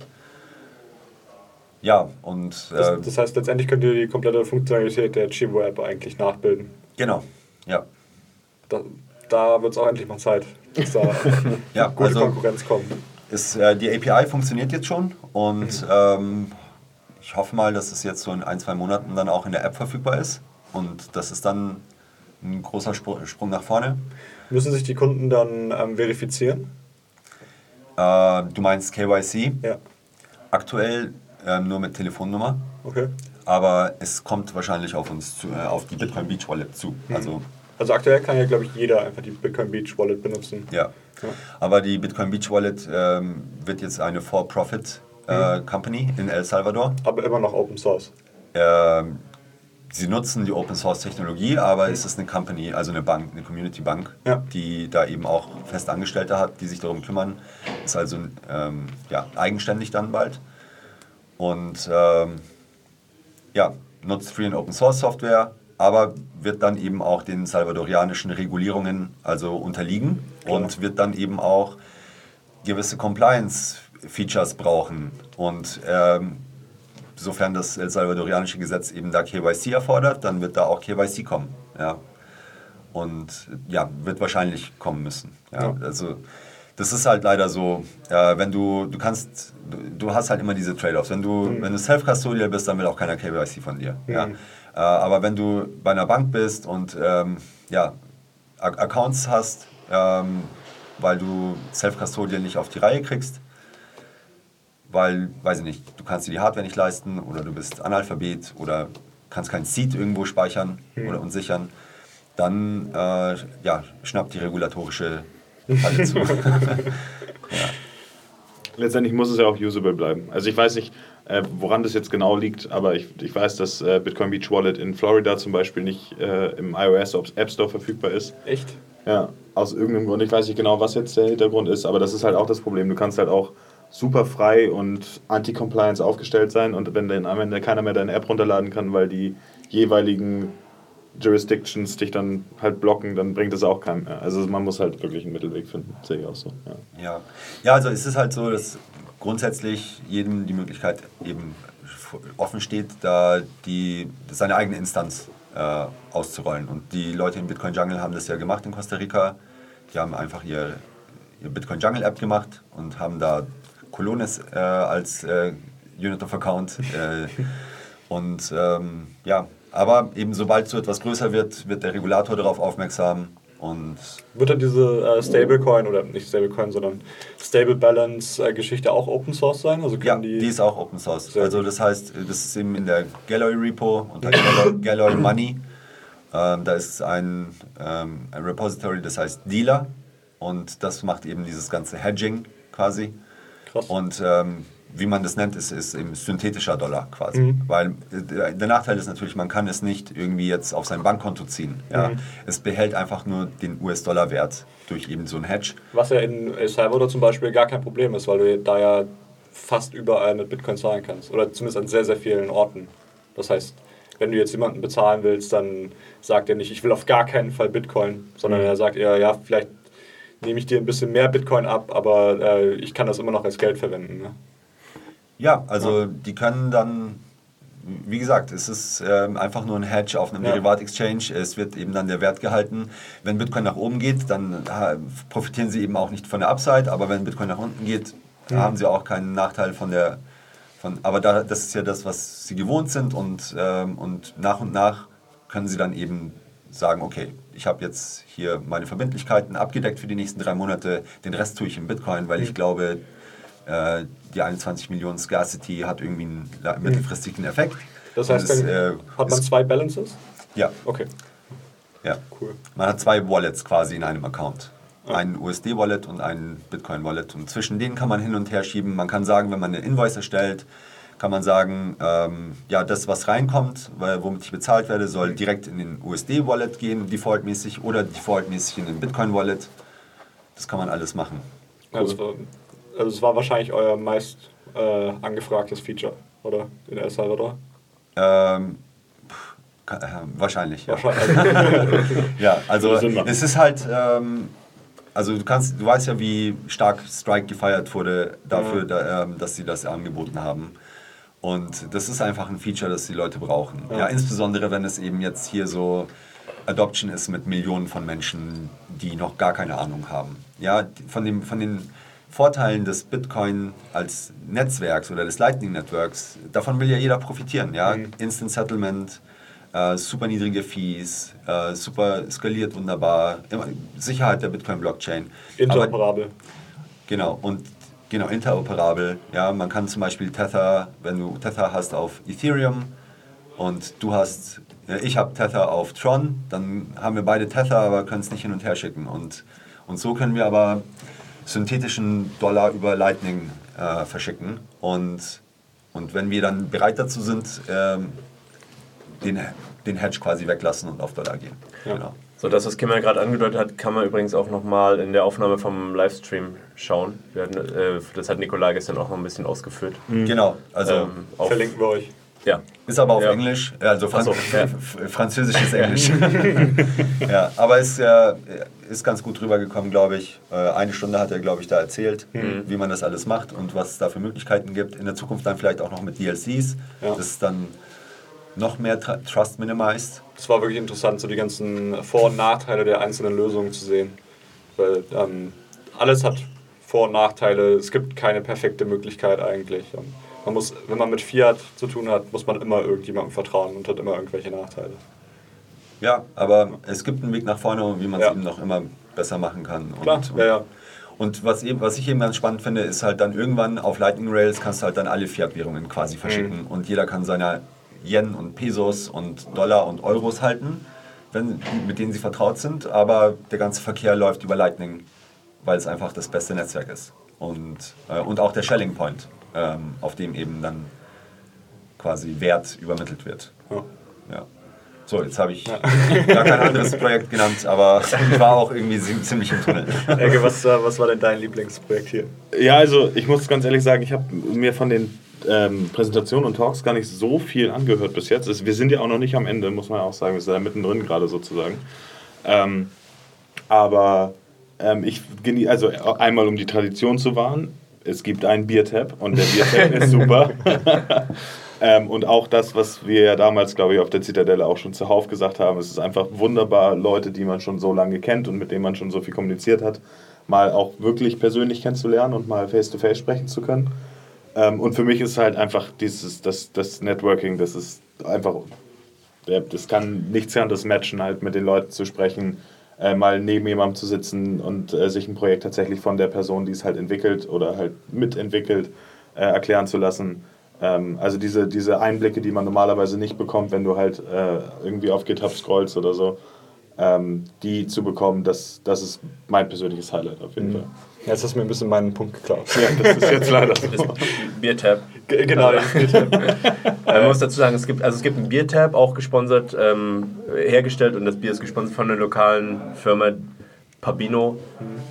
Ja, und. Äh, das, das, heißt, letztendlich könnt ihr die komplette Funktionalität der Chivo-App eigentlich nachbilden. Genau, ja. Da, da wird es auch endlich mal Zeit, dass da [LAUGHS] ja, gute also Konkurrenz kommt. Ist, äh, die API funktioniert jetzt schon und mhm. ähm, ich hoffe mal, dass es jetzt so in ein, zwei Monaten dann auch in der App verfügbar ist und dass es dann ein großer Sprung nach vorne. Müssen sich die Kunden dann ähm, verifizieren? Äh, du meinst KYC? Ja. Aktuell äh, nur mit Telefonnummer. Okay. Aber es kommt wahrscheinlich auf uns zu, äh, auf die Bitcoin Beach Wallet zu. Mhm. Also, also aktuell kann ja, glaube ich, jeder einfach die Bitcoin Beach Wallet benutzen. Ja. ja. Aber die Bitcoin Beach Wallet ähm, wird jetzt eine For-Profit äh, mhm. Company in El Salvador. Aber immer noch Open Source. Ähm, sie nutzen die Open Source Technologie, aber es ist eine Company, also eine Bank, eine Community Bank, ja. die da eben auch fest Angestellte hat, die sich darum kümmern. Ist also ähm, ja, eigenständig dann bald. Und ähm, ja, nutzt Free and Open Source Software, aber wird dann eben auch den salvadorianischen Regulierungen also unterliegen Klar. und wird dann eben auch gewisse Compliance-Features brauchen. Und ähm, sofern das El Salvadorianische Gesetz eben da KYC erfordert, dann wird da auch KYC kommen. Ja. Und ja, wird wahrscheinlich kommen müssen. Ja. ja. Also das ist halt leider so, äh, wenn du, du kannst, du, du, hast halt immer diese Trade-offs. Wenn du, mhm. wenn du Self-Custodial bist, dann will auch keiner KYC von dir. Mhm. Ja. Äh, aber wenn du bei einer Bank bist und ähm, ja, Accounts hast, ähm, weil du Self-Custodial nicht auf die Reihe kriegst, weil, weiß ich nicht, du kannst dir die Hardware nicht leisten oder du bist Analphabet oder kannst kein Seed irgendwo speichern mhm. oder und sichern, dann äh, ja, schnappt die regulatorische alle zu. [LAUGHS] Letztendlich muss es ja auch usable bleiben. Also ich weiß nicht, äh, woran das jetzt genau liegt, aber ich, ich weiß, dass äh, Bitcoin Beach Wallet in Florida zum Beispiel nicht äh, im iOS App Store verfügbar ist. Echt? Ja, aus irgendeinem Grund. Ich weiß nicht genau, was jetzt der Hintergrund ist, aber das ist halt auch das Problem. Du kannst halt auch super frei und anti-compliance aufgestellt sein und wenn dann am Ende keiner mehr deine App runterladen kann, weil die jeweiligen Jurisdictions dich dann halt blocken, dann bringt das auch keinem mehr. Also man muss halt wirklich einen Mittelweg finden, sehe ich auch so. Ja. Ja. ja, also es ist halt so, dass grundsätzlich jedem die Möglichkeit eben offen steht, da die, seine eigene Instanz äh, auszurollen. Und die Leute im Bitcoin Jungle haben das ja gemacht in Costa Rica. Die haben einfach ihr, ihr Bitcoin Jungle App gemacht und haben da Colones äh, als äh, Unit of Account. Äh, [LAUGHS] und ähm, ja, aber eben sobald so etwas größer wird, wird der Regulator darauf aufmerksam. Und Wird dann diese äh, Stablecoin oder nicht Stablecoin, sondern Stable Balance äh, Geschichte auch Open Source sein? Also ja, die, die, ist auch Open Source. Also das heißt, das ist eben in der Galloy Repo unter Galloy, [LAUGHS] Galloy Money. Ähm, da ist ein, ähm, ein Repository, das heißt Dealer. Und das macht eben dieses ganze Hedging quasi. Krass. Und ähm, wie man das nennt, ist, ist eben synthetischer Dollar quasi. Mhm. Weil äh, der, Nachteil ist natürlich, man kann es nicht irgendwie jetzt auf sein Bankkonto ziehen. Ja? Mhm. Es behält einfach nur den US-Dollar-Wert durch eben so ein Hedge. Was ja in El Salvador zum Beispiel gar kein Problem ist, weil du da ja fast überall mit Bitcoin zahlen kannst. Oder zumindest an sehr, sehr vielen Orten. Das heißt, wenn du jetzt jemanden bezahlen willst, dann sagt er nicht, ich will auf gar keinen Fall Bitcoin, sondern er sagt eher, ja, vielleicht nehme ich dir ein bisschen mehr Bitcoin ab, aber äh, ich kann das immer noch als Geld verwenden. Ne? Ja, also die können dann, wie gesagt, es ist ähm, einfach nur ein Hedge auf einem Ja. Derivat-Exchange. Es wird eben dann der Wert gehalten. Wenn Bitcoin nach oben geht, dann äh, profitieren sie eben auch nicht von der Upside, aber wenn Bitcoin nach unten geht, haben sie auch keinen Nachteil von der. Von, aber da, das ist ja das, was sie gewohnt sind und, ähm, und nach und nach können sie dann eben sagen, okay, ich habe jetzt hier meine Verbindlichkeiten abgedeckt für die nächsten drei Monate, den Rest tue ich in Bitcoin, weil ich glaube, äh, die 21 Millionen Scarcity hat irgendwie einen mittelfristigen Effekt. Das heißt, es, äh, hat man zwei Balances? Ja, Okay, ja. cool. Man hat zwei Wallets quasi in einem Account. Ein USD-Wallet und ein Bitcoin-Wallet. Und zwischen denen kann man hin und her schieben. Man kann sagen, wenn man eine Invoice erstellt, kann man sagen, ähm, ja, das, was reinkommt, weil, womit ich bezahlt werde, soll direkt in den USD-Wallet gehen, defaultmäßig, oder defaultmäßig in den Bitcoin-Wallet. Das kann man alles machen. Also, es war, also es war wahrscheinlich euer meist äh, angefragtes Feature, oder? In El Salvador? Ähm, pff, äh, wahrscheinlich, ja. Wahrscheinlich. [LAUGHS] Ja, also es ist halt, ähm, also du kannst, du weißt ja, wie stark Strike gefeiert wurde dafür, da, ähm, dass sie das angeboten haben. Und das ist einfach ein Feature, das die Leute brauchen. Ja. Insbesondere wenn es eben jetzt hier so Adoption ist mit Millionen von Menschen, die noch gar keine Ahnung haben. Ja, von, dem, von den Vorteilen des Bitcoin als Netzwerks oder des Lightning Networks, davon will ja jeder profitieren. Ja? Instant Settlement, äh, super niedrige Fees, äh, super skaliert wunderbar, Sicherheit der Bitcoin-Blockchain. Interoperabel. Genau, und genau, interoperabel. Ja, man kann zum Beispiel Tether, wenn du Tether hast auf Ethereum und du hast, ich habe Tether auf Tron, dann haben wir beide Tether, aber können es nicht hin und her schicken. Und, und so können wir aber synthetischen Dollar über Lightning äh, verschicken. Und, und wenn wir dann bereit dazu sind, ähm, den, den Hedge quasi weglassen und auf Dollar gehen. Ja. Genau. So, das, was Kim ja gerade angedeutet hat, kann man übrigens auch nochmal in der Aufnahme vom Livestream schauen. Wir hatten, äh, das hat Nikolai gestern auch noch ein bisschen ausgeführt. genau, also Ähm, auf, Verlinken wir euch. ja. Ist aber auf Ja. Englisch, ja, also Fran Ach so, ja. französisches Englisch. [LAUGHS] [LAUGHS] ja, aber ist, ja, ist ganz gut rübergekommen, glaube ich. Äh, Eine Stunde hat er, glaube ich, da erzählt, Mhm. wie man das alles macht und was es da für Möglichkeiten gibt. In der Zukunft dann vielleicht auch noch mit DLCs. Ja. Das ist dann noch mehr Trust minimized. Es war wirklich interessant, so die ganzen Vor- und Nachteile der einzelnen Lösungen zu sehen. Weil ähm, alles hat Vor- und Nachteile. Es gibt keine perfekte Möglichkeit eigentlich. Man muss, wenn man mit Fiat zu tun hat, muss man immer irgendjemandem vertrauen und hat immer irgendwelche Nachteile. Ja, aber es gibt einen Weg nach vorne, wie man es Ja. eben noch immer besser machen kann. Und, Klar, und, ja, ja. Und was, eben, was ich eben ganz spannend finde, ist halt dann irgendwann auf Lightning Rails kannst du halt dann alle Fiat-Währungen quasi verschicken und jeder kann seine Yen und Pesos und Dollar und Euros halten, wenn, mit denen sie vertraut sind, aber der ganze Verkehr läuft über Lightning weil es einfach das beste Netzwerk ist. Und, äh, und auch der Shelling Point, ähm, auf dem eben dann quasi Wert übermittelt wird. Ja. Ja. So, jetzt habe ich [LAUGHS] gar kein anderes Projekt genannt, aber ich war auch irgendwie zi- ziemlich im Tunnel. Ecke, was, äh, was war denn dein Lieblingsprojekt hier? Ja, also ich muss ganz ehrlich sagen, ich habe mir von den ähm, Präsentationen und Talks gar nicht so viel angehört bis jetzt. Es- Wir sind ja auch noch nicht am Ende, muss man auch sagen. Wir sind da mittendrin gerade sozusagen. Ähm, aber ähm, ich also einmal um die Tradition zu wahren, es gibt einen Biertap und der Biertap [LAUGHS] ist super. [LAUGHS] ähm, und auch das, was wir ja damals, glaube ich, auf der Zitadelle auch schon zuhauf gesagt haben, es ist einfach wunderbar, Leute, die man schon so lange kennt und mit denen man schon so viel kommuniziert hat, mal auch wirklich persönlich kennenzulernen und mal face-to-face sprechen zu können. Ähm, und für mich ist halt einfach dieses, das, das Networking, das ist einfach, das kann nichts anderes matchen, halt mit den Leuten zu sprechen, äh, mal neben jemandem zu sitzen und äh, sich ein Projekt tatsächlich von der Person, die es halt entwickelt oder halt mitentwickelt, äh, erklären zu lassen. Ähm, also diese, diese Einblicke, die man normalerweise nicht bekommt, wenn du halt äh, irgendwie auf GitHub scrollst oder so, ähm, die zu bekommen, das, das ist mein persönliches Highlight auf jeden Fall. Jetzt hast du mir ein bisschen meinen Punkt geklaut. Ja, das ist jetzt leider so. [LAUGHS] Biertab. Genau, das [LAUGHS] Man muss dazu sagen, es gibt, also es gibt ein Biertab, auch gesponsert, ähm, hergestellt und das Bier ist gesponsert von einer lokalen Firma Pabino.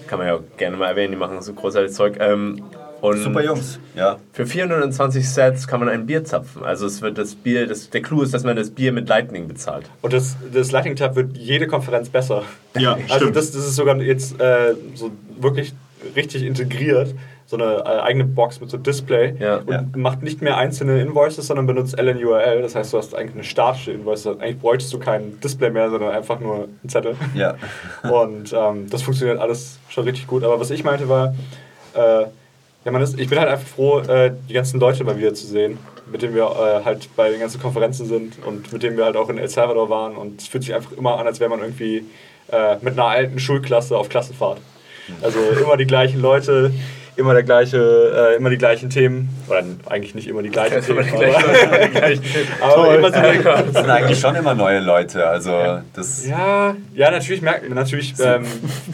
Kann man ja auch gerne mal erwähnen, die machen so großartiges Zeug. Ähm, und Super Jungs, ja. Für 420 Sets kann man ein Bier zapfen. Also es wird das Bier, das, der Clou ist, dass man das Bier mit Lightning bezahlt. Und das, das Lightning Tab wird jede Konferenz besser. Ja, [LAUGHS] Also stimmt. das, das ist sogar jetzt äh, so wirklich richtig integriert. So eine äh, eigene Box mit so Display. Ja. und Ja. macht nicht mehr einzelne Invoices, sondern benutzt LNURL. Das heißt, du hast eigentlich eine statische Invoice. Eigentlich bräuchtest du kein Display mehr, sondern einfach nur einen Zettel. Ja. [LAUGHS] Und ähm, das funktioniert alles schon richtig gut. Aber was ich meinte war, äh, ja, man ist, ich bin halt einfach froh, äh, die ganzen Leute mal wieder zu sehen, mit denen wir äh, halt bei den ganzen Konferenzen sind und mit denen wir halt auch in El Salvador waren. Und es fühlt sich einfach immer an, als wäre man irgendwie äh, mit einer alten Schulklasse auf Klassenfahrt. Also immer die gleichen Leute, immer der gleiche, äh, immer die gleichen Themen. Oder eigentlich nicht immer die gleichen Themen. aber, aber immer so Das sind eigentlich schon immer neue Leute. Also das. Ja, ja, natürlich merkt man, natürlich ähm,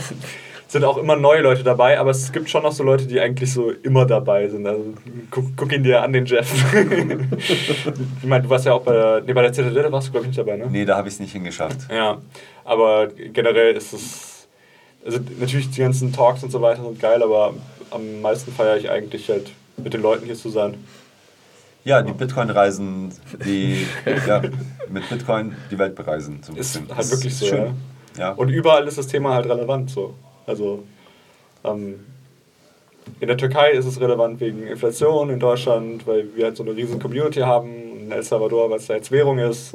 [LAUGHS] sind auch immer neue Leute dabei, aber es gibt schon noch so Leute, die eigentlich so immer dabei sind. Also guck, guck ihn dir an, den Jeff. [LAUGHS] ich meine, du warst ja auch bei der, nee, bei der Zitadelle warst du glaube ich nicht dabei, ne? Nee, da habe ich es nicht hingeschafft. Ja, aber generell ist es, also natürlich die ganzen Talks und so weiter sind geil, aber am meisten feiere ich eigentlich halt mit den Leuten hier zu sein. Ja, die Bitcoin-Reisen, die ja, mit Bitcoin die Welt bereisen. So ein Ist halt wirklich so, schön. Ja. Und überall ist das Thema halt relevant. So. Also ähm, in der Türkei ist es relevant wegen Inflation, in Deutschland, weil wir halt so eine riesen Community haben, in El Salvador, weil es da jetzt Währung ist.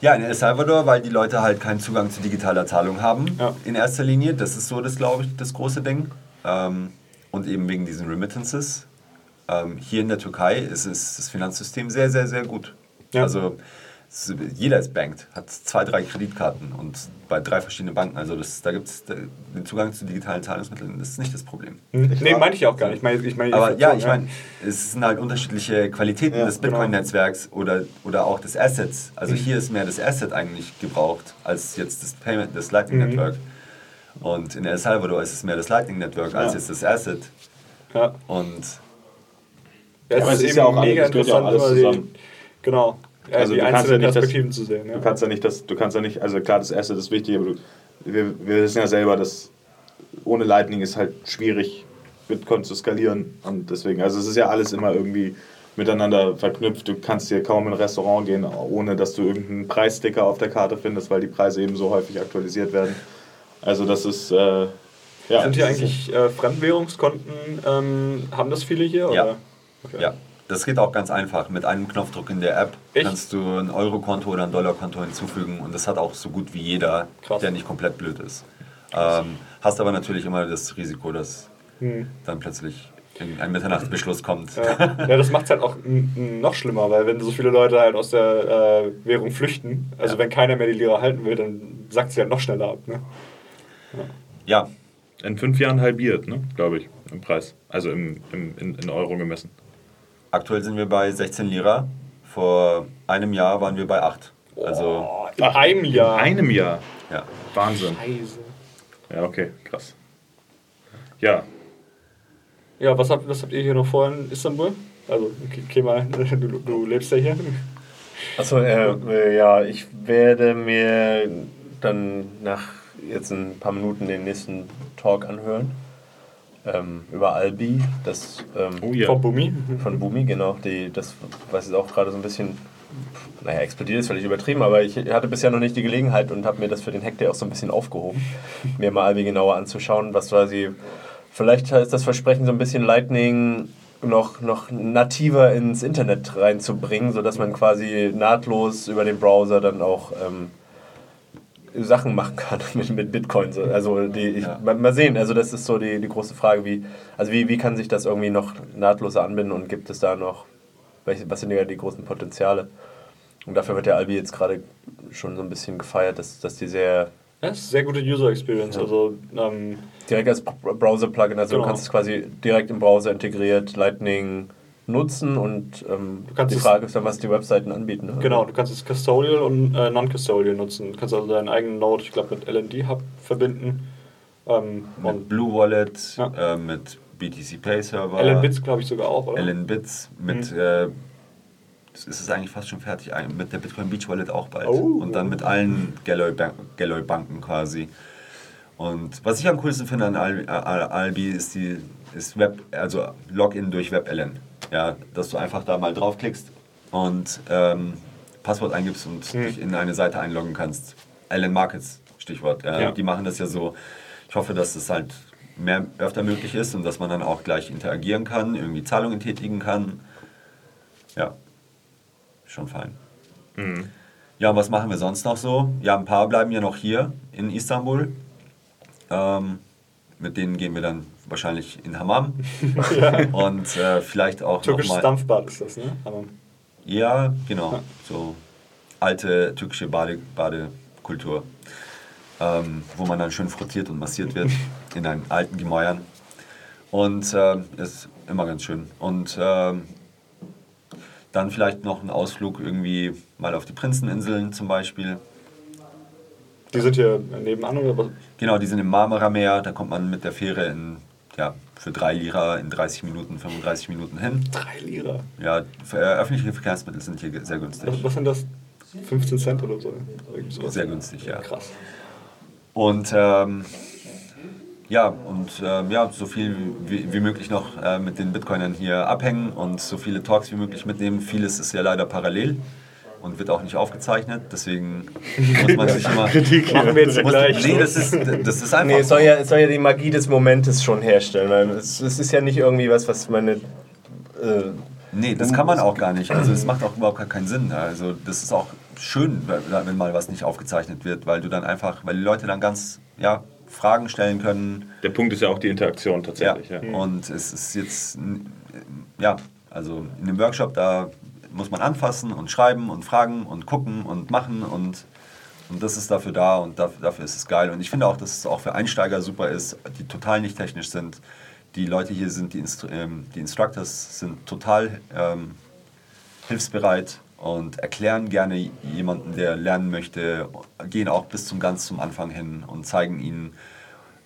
Ja, in El Salvador, weil die Leute halt keinen Zugang zu digitaler Zahlung haben, Ja. in erster Linie. Das ist so das, glaube ich, das große Ding. Ähm, und eben wegen diesen Remittances. Ähm, hier in der Türkei ist, es, das Finanzsystem sehr, sehr, sehr gut. Ja. Also jeder ist banked, hat zwei, drei Kreditkarten und bei drei verschiedenen Banken. Also das, da gibt es den Zugang zu digitalen Zahlungsmitteln, das ist nicht das Problem. nee, meine ich auch gar nicht. Ich meine, ich meine Aber ja, ich meine, es sind halt unterschiedliche Qualitäten Ja, des genau. Bitcoin-Netzwerks oder, oder auch des Assets. Also hier ist mehr das Asset eigentlich gebraucht als jetzt das Payment, das Lightning Mhm. Network. Und in El Salvador ist es mehr das Lightning Network als Ja. jetzt das Asset. Ja. Und Ja, es ist ist eben ja auch alles- mega es gehört ja auch interessant, alles zusammen. genau, äh, Also die du kannst ja einzelnen nicht das- Perspektiven zu sehen. Ja. Du kannst ja nicht das, du kannst ja nicht, also klar, das Asset ist wichtig, aber du, wir, wir wissen ja selber, dass ohne Lightning ist halt schwierig, Bitcoin zu skalieren. Und deswegen, also es ist ja alles immer irgendwie miteinander verknüpft. Du kannst hier kaum in ein Restaurant gehen, ohne dass du irgendeinen Preissticker auf der Karte findest, weil die Preise eben so häufig aktualisiert werden. Also das ist, äh, ja. Sind hier eigentlich äh, Fremdwährungskonten, ähm, haben das viele hier? Ja. Oder? Okay. ja, das geht auch ganz einfach. Mit einem Knopfdruck in der App Echt? kannst du ein Euro-Konto oder ein Dollar-Konto hinzufügen und das hat auch so gut wie jeder, Krass. der nicht komplett blöd ist. Ähm, hast aber natürlich immer das Risiko, dass Hm. dann plötzlich ein Mitternachtsbeschluss kommt. Ja, ja, das macht es halt auch noch schlimmer, weil wenn so viele Leute halt aus der äh, Währung flüchten, also Ja. wenn keiner mehr die Lira halten will, dann sackt sie halt noch schneller ab. Ne? Ja, in fünf Jahren halbiert, ne, glaube ich, im Preis. Also im, im, in, in Euro gemessen. Aktuell sind wir bei 16 Lira. Vor einem Jahr waren wir bei 8. Also, Oh, in einem Jahr. In einem Jahr. ja. Wahnsinn. Scheiße. Ja, okay, krass. Ja, Ja, was habt, was habt ihr hier noch vor in Istanbul? Also, okay, mal, [LAUGHS] du, du lebst ja hier. Achso, äh, äh, ja, ich werde mir dann nach jetzt ein paar Minuten den nächsten Talk anhören. Ähm, über Albi, das ähm, oh ja. Von Bumi. von Bumi, genau. Die, das, was jetzt auch gerade so ein bisschen, naja, explodiert ist völlig übertrieben, aber ich hatte bisher noch nicht die Gelegenheit und habe mir das für den Hack Day auch so ein bisschen aufgehoben, [LAUGHS] mir mal Albi genauer anzuschauen, was quasi, vielleicht ist das Versprechen so ein bisschen Lightning noch, noch nativer ins Internet reinzubringen, sodass man quasi nahtlos über den Browser dann auch ähm, Sachen machen kann [LAUGHS] mit, mit Bitcoin. So. Also die, ich, Ja. mal, sehen, also das ist so die, die große Frage, wie, also wie, wie kann sich das irgendwie noch nahtloser anbinden und gibt es da noch, welche, was sind ja die großen Potenziale? Und dafür wird der Albi jetzt gerade schon so ein bisschen gefeiert, dass, dass die sehr Ja, das ist sehr gute User Experience. Also, ähm, direkt als Browser-Plugin, also Genau. du kannst es quasi direkt im Browser integriert, Lightning nutzen und ähm, Du kannst die es- Frage ist dann, was die Webseiten anbieten. Ne? genau, du kannst es Custodial und äh, Non-Custodial nutzen. Du kannst also deinen eigenen Node, ich glaube, mit LND Hub verbinden. Ähm, Mit und Blue Wallet, Ja. äh, mit BTC Pay Server. LN Bits, glaube ich, sogar auch, oder? LN Bits mit, Mhm. äh, es ist eigentlich fast schon fertig, mit der Bitcoin Beach Wallet auch bald. Oh. Und dann mit allen Galloy Ban- Galloy Banken quasi. Und was ich am coolsten finde an Al- Al- Albi ist die ist Web, also Login durch WebLN. Ja, dass du einfach da mal draufklickst und ähm, Passwort eingibst und Mhm. dich in eine Seite einloggen kannst. LN Markets, Stichwort. Ja, Ja. Die machen das ja so. Ich hoffe, dass das halt mehr öfter möglich ist und dass man dann auch gleich interagieren kann, irgendwie Zahlungen tätigen kann. Ja, schon fein. Mhm. Ja, was machen wir sonst noch so? Ja, ein paar bleiben ja noch hier in Istanbul. Ähm, mit denen gehen wir dann wahrscheinlich in Hammam. [LAUGHS] Und äh, vielleicht auch Türkisches noch mal, Dampfbad ist das, ne? Aber, Ja, genau. Ja. So alte türkische Bade, Badekultur. Ähm, wo man dann schön frottiert und massiert wird [LAUGHS] in einen alten Gemäuern. Und ähm, ist immer ganz schön. Und ähm, dann vielleicht noch ein Ausflug irgendwie mal auf die Prinzeninseln zum Beispiel. die sind hier nebenan, oder was? Genau, die sind im Marmarameer. Da kommt man mit der Fähre in, ja, für drei Lira in 30 Minuten, 35 Minuten hin. Drei Lira. Ja, für, äh, öffentliche Verkehrsmittel sind hier sehr günstig. Was, was sind das? 15 Cent oder so? Sehr günstig, ja. Krass. Und ähm, ja, und ähm, ja, so viel wie, wie möglich noch äh, mit den Bitcoinern hier abhängen und so viele Talks wie möglich mitnehmen. Vieles ist ja leider parallel und wird auch nicht aufgezeichnet. Deswegen [LAUGHS] muss man sich immer. Machen wir jetzt ja muss, gleich. nee, das ist, das ist einfach. Nee, es soll, ja, es soll ja die Magie des Momentes schon herstellen. Weil es, es ist ja nicht irgendwie was, was meine. Äh, Nee, das kann man auch gar nicht. Also es macht auch überhaupt gar keinen Sinn. Also das ist auch schön, wenn mal was nicht aufgezeichnet wird, weil du dann einfach, weil die Leute dann ganz ja, Fragen stellen können. Der Punkt ist ja auch die Interaktion tatsächlich. Ja. Und es ist jetzt, ja, also in dem Workshop, da muss man anfassen und schreiben und fragen und gucken und machen und, und das ist dafür da und dafür, ist es geil. Und ich finde auch, dass es auch für Einsteiger super ist, die total nicht technisch sind. Die Leute hier sind, die, Instru ähm, die Instructors sind total ähm, hilfsbereit und erklären gerne jemanden, der lernen möchte, gehen auch bis zum ganz zum Anfang hin und zeigen ihnen,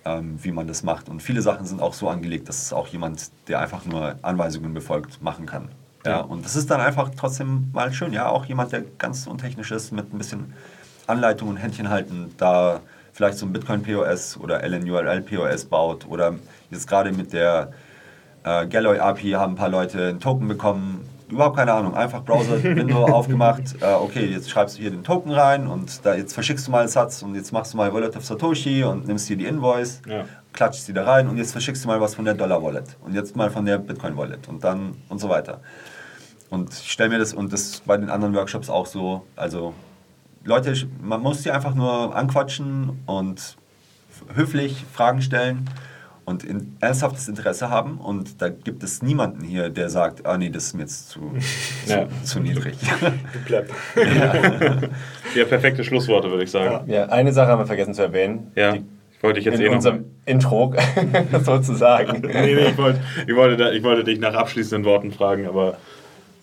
ähm, wie man das macht. Und viele Sachen sind auch so angelegt, dass es auch jemand, der einfach nur Anweisungen befolgt, machen kann. Ja, und das ist dann einfach trotzdem mal schön. Ja, auch jemand, der ganz untechnisch ist, mit ein bisschen Anleitung und Händchen halten, da vielleicht so ein Bitcoin POS oder LNURL POS baut oder jetzt gerade mit der äh, Galloy API haben ein paar Leute einen Token bekommen. Überhaupt keine Ahnung. Einfach Browser-Window [LAUGHS] aufgemacht. Äh, okay, jetzt schreibst du hier den Token rein und da, jetzt verschickst du mal einen Satz und jetzt machst du mal Wallet of Satoshi und nimmst hier die Invoice, Ja. klatschst die da rein und jetzt verschickst du mal was von der Dollar-Wallet und jetzt mal von der Bitcoin-Wallet und dann und so weiter. Und ich stelle mir das, und das bei den anderen Workshops auch so, also Leute, man muss die einfach nur anquatschen und höflich Fragen stellen und in, ernsthaftes Interesse haben. Und da gibt es niemanden hier, der sagt, ah nee, das ist mir jetzt zu, [LAUGHS] Ja. zu, zu niedrig. [LAUGHS] Plepp. Ja, perfekte Schlussworte, würde ich sagen. ja, eine Sache haben wir vergessen zu erwähnen. Ja, Die, ich wollte dich jetzt in eh noch. unserem Intro [LAUGHS] sozusagen. Nee, nee, ich wollte, ich, wollte da, ich wollte dich nach abschließenden Worten fragen, aber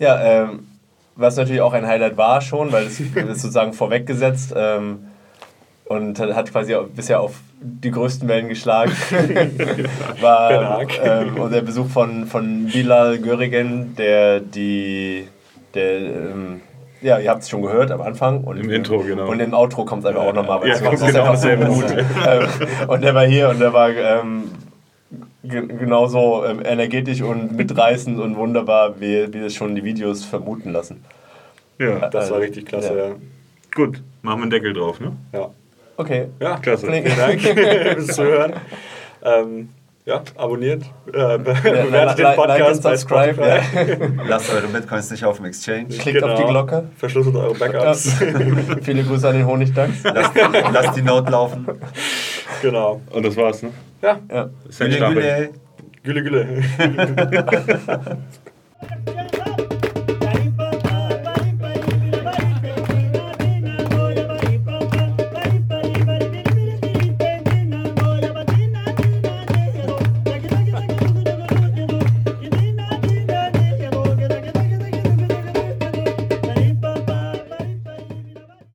Ja, ähm, was natürlich auch ein Highlight war schon, weil es [LAUGHS] ist sozusagen vorweggesetzt. Ähm, und hat quasi bisher auf die größten Wellen geschlagen. [LAUGHS] War ähm, der Besuch von, von Bilal Görigen, der die der ähm, ja, ihr habt es schon gehört am Anfang. Und, Im Intro, genau. Und im Outro kommt es einfach auch nochmal. Ja, kommt [LAUGHS] genau dasselbe. gut. ähm, und der war hier und der war ähm, genauso ähm, energetisch und mitreißend und wunderbar, wie, wie es schon die Videos vermuten lassen. Ja, Das war richtig klasse, Ja. ja. gut. Machen wir einen Deckel drauf, ne? Ja, Okay. ja Klasse. Vielen Dank [LAUGHS] fürs Zuhören. Ähm, ja, abonniert, äh, Ja, bewertet den like- like Podcast bei subscribe, Spotify. ja. [LAUGHS] Lasst eure Bitcoins nicht auf dem Exchange. Klickt auf die Glocke. Verschlüsselt eure Backups. [LAUGHS] Viele Grüße an den Honigdachs. Lasst, lasst die Note laufen. genau. Und das war's, ne? Ja, Ja. Güle, güle. Gülle, Gülle. Yeah. [LAUGHS]